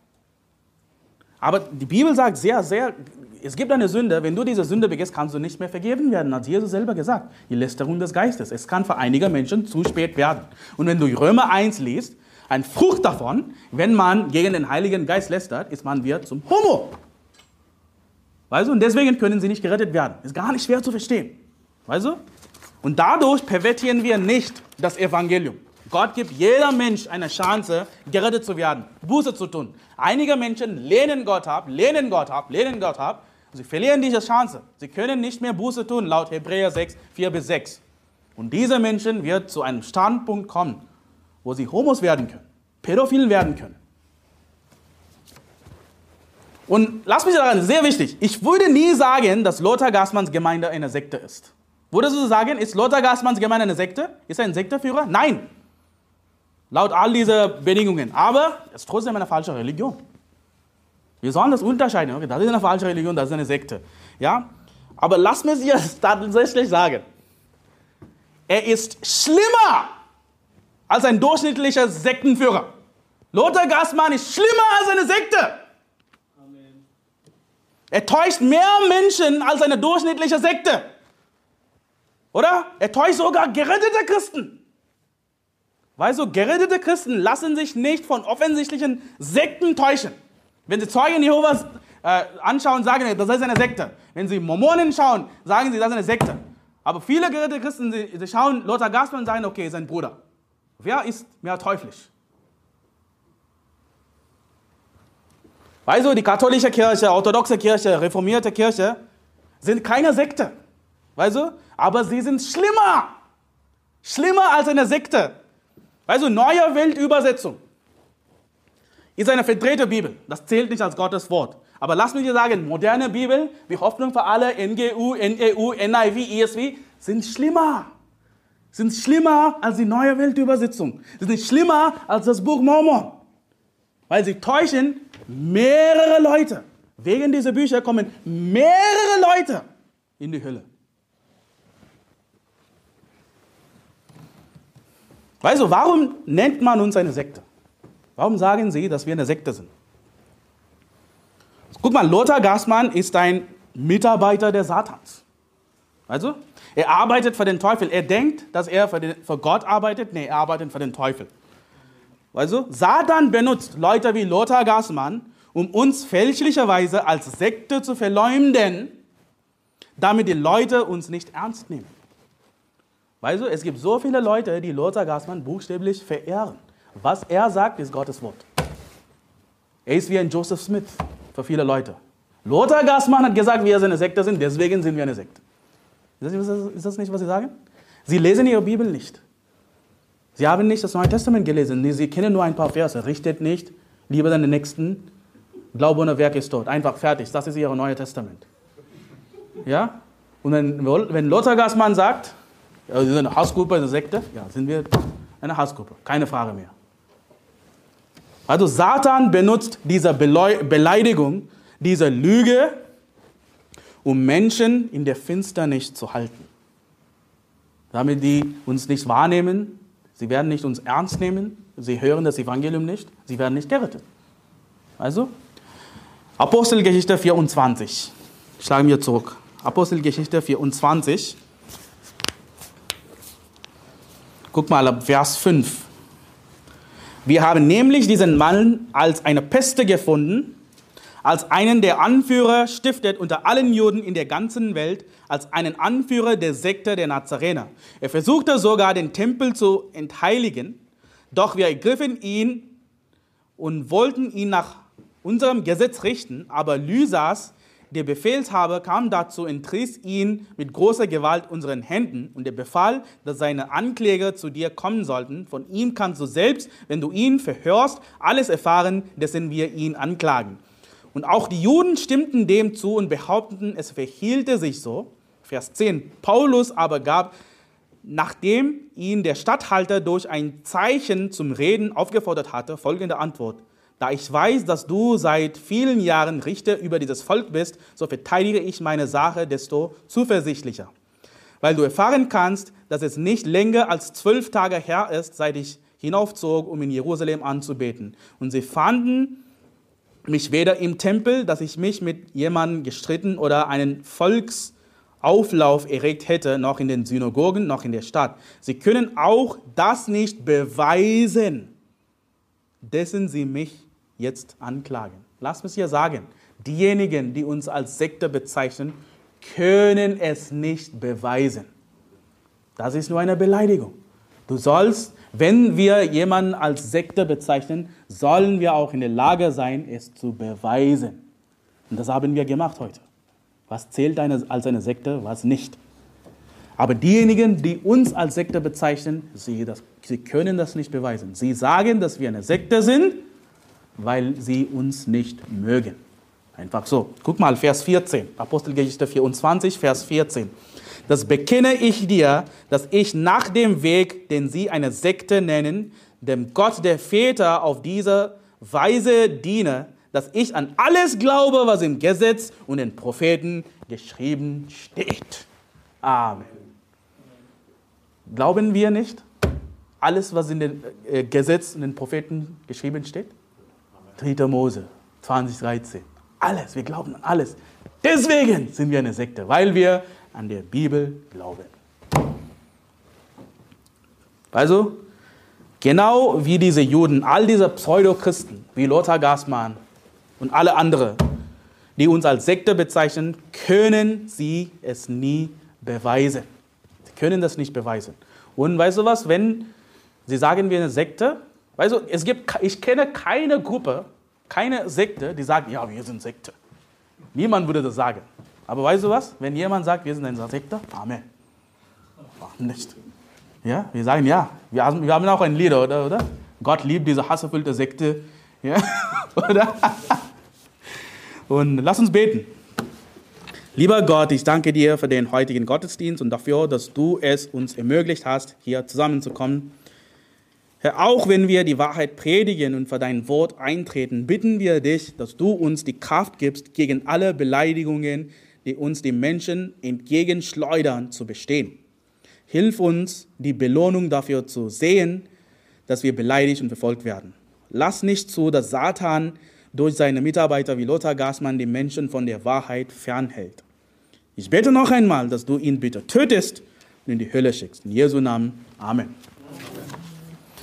Aber die Bibel sagt sehr, sehr, es gibt eine Sünde, wenn du diese Sünde begehst, kannst du nicht mehr vergeben werden, hat Jesus selber gesagt. Die Lästerung des Geistes. Es kann für einige Menschen zu spät werden. Und wenn du Römer 1 liest, ein Frucht davon, wenn man gegen den Heiligen Geist lästert, ist man wird zum Homo. Weißt du? Und deswegen können sie nicht gerettet werden. Ist gar nicht schwer zu verstehen. Weißt du? Und dadurch pervertieren wir nicht das Evangelium. Gott gibt jeder Mensch eine Chance, gerettet zu werden, Buße zu tun. Einige Menschen lehnen Gott ab, lehnen Gott ab, lehnen Gott ab. Sie verlieren diese Chance. Sie können nicht mehr Buße tun, laut Hebräer 6, 4 bis 6. Und diese Menschen wird zu einem Standpunkt kommen, wo sie Homos werden können, Pädophil werden können. Und lass mich daran, sehr wichtig, ich würde nie sagen, dass Lothar Gassmanns Gemeinde eine Sekte ist. Würdest du sagen, ist Lothar Gassmanns Gemeinde eine Sekte? Ist er ein Sekteführer? Nein. Laut all dieser Bedingungen. Aber es ist trotzdem eine falsche Religion. Wir sollen das unterscheiden. Okay, das ist eine falsche Religion, das ist eine Sekte. Ja? Aber lass mich jetzt tatsächlich sagen. Er ist schlimmer als ein durchschnittlicher Sektenführer. Lothar Gassmann ist schlimmer als eine Sekte. Er täuscht mehr Menschen als eine durchschnittliche Sekte. Oder? Er täuscht sogar gerettete Christen. Weißt du, gerettete Christen lassen sich nicht von offensichtlichen Sekten täuschen. Wenn sie Zeugen Jehovas äh, anschauen, sagen sie, das ist eine Sekte. Wenn sie Mormonen schauen, sagen sie, das ist eine Sekte. Aber viele gerettete Christen, sie, sie schauen Lothar Gassmann und sagen, okay, sein Bruder. Wer ist mehr teuflisch? Weißt du, die katholische Kirche, orthodoxe Kirche, reformierte Kirche sind keine Sekte. Weißt du? Aber sie sind schlimmer. Schlimmer als eine Sekte. Du, neue Weltübersetzung ist eine verdrehte Bibel. Das zählt nicht als Gottes Wort. Aber lass mich dir sagen, moderne Bibel, wie Hoffnung für alle, NGU, NEU, NIV, ESV, sind schlimmer. Sind schlimmer als die neue Weltübersetzung. Sind schlimmer als das Buch Mormon. Weil sie täuschen mehrere Leute. Wegen dieser Bücher kommen mehrere Leute in die Hölle. Weißt du, warum nennt man uns eine Sekte? Warum sagen sie, dass wir eine Sekte sind? Guck mal, Lothar Gassmann ist ein Mitarbeiter der Satans. Also, er arbeitet für den Teufel. Er denkt, dass er für, den, für Gott arbeitet. Nee, er arbeitet für den Teufel. Also, Satan benutzt Leute wie Lothar Gassmann, um uns fälschlicherweise als Sekte zu verleumden, damit die Leute uns nicht ernst nehmen. Weißt du, es gibt so viele Leute, die Lothar Gassmann buchstäblich verehren. Was er sagt, ist Gottes Wort. Er ist wie ein Joseph Smith für viele Leute. Lothar Gassmann hat gesagt, wir sind eine Sekte sind, deswegen sind wir eine Sekte. Ist das nicht, was Sie sagen? Sie lesen Ihre Bibel nicht. Sie haben nicht das Neue Testament gelesen. Sie kennen nur ein paar Verse. Richtet nicht, liebe deinen Nächsten. Glaube ohne Werk ist tot. Einfach fertig. Das ist Ihr Neues Testament. Ja? Und wenn, wenn Lothar Gassmann sagt, ja, Sie sind eine Hassgruppe, eine Sekte. Ja, sind wir eine Hassgruppe. Keine Frage mehr. Also Satan benutzt diese Beleidigung, diese Lüge, um Menschen in der Finsternis zu halten. Damit die uns nicht wahrnehmen, sie werden nicht uns ernst nehmen, sie hören das Evangelium nicht, sie werden nicht gerettet. Also, Apostelgeschichte 24. Schlagen wir zurück. Apostelgeschichte 24. Guck mal ab Vers 5. Wir haben nämlich diesen Mann als eine Peste gefunden, als einen, der Anführer stiftet unter allen Juden in der ganzen Welt, als einen Anführer der Sekte der Nazarener. Er versuchte sogar, den Tempel zu entheiligen, doch wir ergriffen ihn und wollten ihn nach unserem Gesetz richten, aber Lysas, der Befehlshaber kam dazu, entriss ihn mit großer Gewalt unseren Händen und er befahl, dass seine Ankläger zu dir kommen sollten. Von ihm kannst du selbst, wenn du ihn verhörst, alles erfahren, dessen wir ihn anklagen. Und auch die Juden stimmten dem zu und behaupteten, es verhielte sich so. Vers 10. Paulus aber gab, nachdem ihn der Statthalter durch ein Zeichen zum Reden aufgefordert hatte, folgende Antwort. Da ich weiß, dass du seit vielen Jahren Richter über dieses Volk bist, so verteidige ich meine Sache desto zuversichtlicher. Weil du erfahren kannst, dass es nicht länger als zwölf Tage her ist, seit ich hinaufzog, um in Jerusalem anzubeten. Und sie fanden mich weder im Tempel, dass ich mich mit jemandem gestritten oder einen Volksauflauf erregt hätte, noch in den Synagogen, noch in der Stadt. Sie können auch das nicht beweisen, dessen sie mich jetzt anklagen. Lass mich hier sagen, diejenigen, die uns als Sekte bezeichnen, können es nicht beweisen. Das ist nur eine Beleidigung. Du sollst, wenn wir jemanden als Sekte bezeichnen, sollen wir auch in der Lage sein, es zu beweisen. Und das haben wir gemacht heute. Was zählt als eine Sekte, was nicht. Aber diejenigen, die uns als Sekte bezeichnen, sie, das, sie können das nicht beweisen. Sie sagen, dass wir eine Sekte sind, weil sie uns nicht mögen. Einfach so. Guck mal, Vers 14, Apostelgeschichte 24, Vers 14. Das bekenne ich dir, dass ich nach dem Weg, den sie eine Sekte nennen, dem Gott der Väter auf diese Weise diene, dass ich an alles glaube, was im Gesetz und den Propheten geschrieben steht. Amen. Glauben wir nicht alles, was in den äh, Gesetz und den Propheten geschrieben steht? 3. Mose 2013. Alles, wir glauben an alles. Deswegen sind wir eine Sekte, weil wir an der Bibel glauben. Also, genau wie diese Juden, all diese Pseudochristen, wie Lothar Gassmann und alle anderen, die uns als Sekte bezeichnen, können sie es nie beweisen. Sie können das nicht beweisen. Und weißt du was, wenn sie sagen, wir eine Sekte, weißt du, es gibt, ich kenne keine Gruppe, keine Sekte, die sagt, ja, wir sind Sekte. Niemand würde das sagen. Aber weißt du was, wenn jemand sagt, wir sind eine Sekte, Amen. Warum nicht? Ja, wir sagen ja. Wir haben, wir haben auch ein Lied, oder, oder? Gott liebt diese hasserfüllte Sekte. Ja, oder? Und lass uns beten. Lieber Gott, ich danke dir für den heutigen Gottesdienst und dafür, dass du es uns ermöglicht hast, hier zusammenzukommen. Herr, auch wenn wir die Wahrheit predigen und für dein Wort eintreten, bitten wir dich, dass du uns die Kraft gibst, gegen alle Beleidigungen, die uns die Menschen entgegenschleudern, zu bestehen. Hilf uns, die Belohnung dafür zu sehen, dass wir beleidigt und verfolgt werden. Lass nicht zu, dass Satan durch seine Mitarbeiter wie Lothar Gassmann die Menschen von der Wahrheit fernhält. Ich bete noch einmal, dass du ihn bitte tötest und in die Hölle schickst. In Jesu Namen. Amen.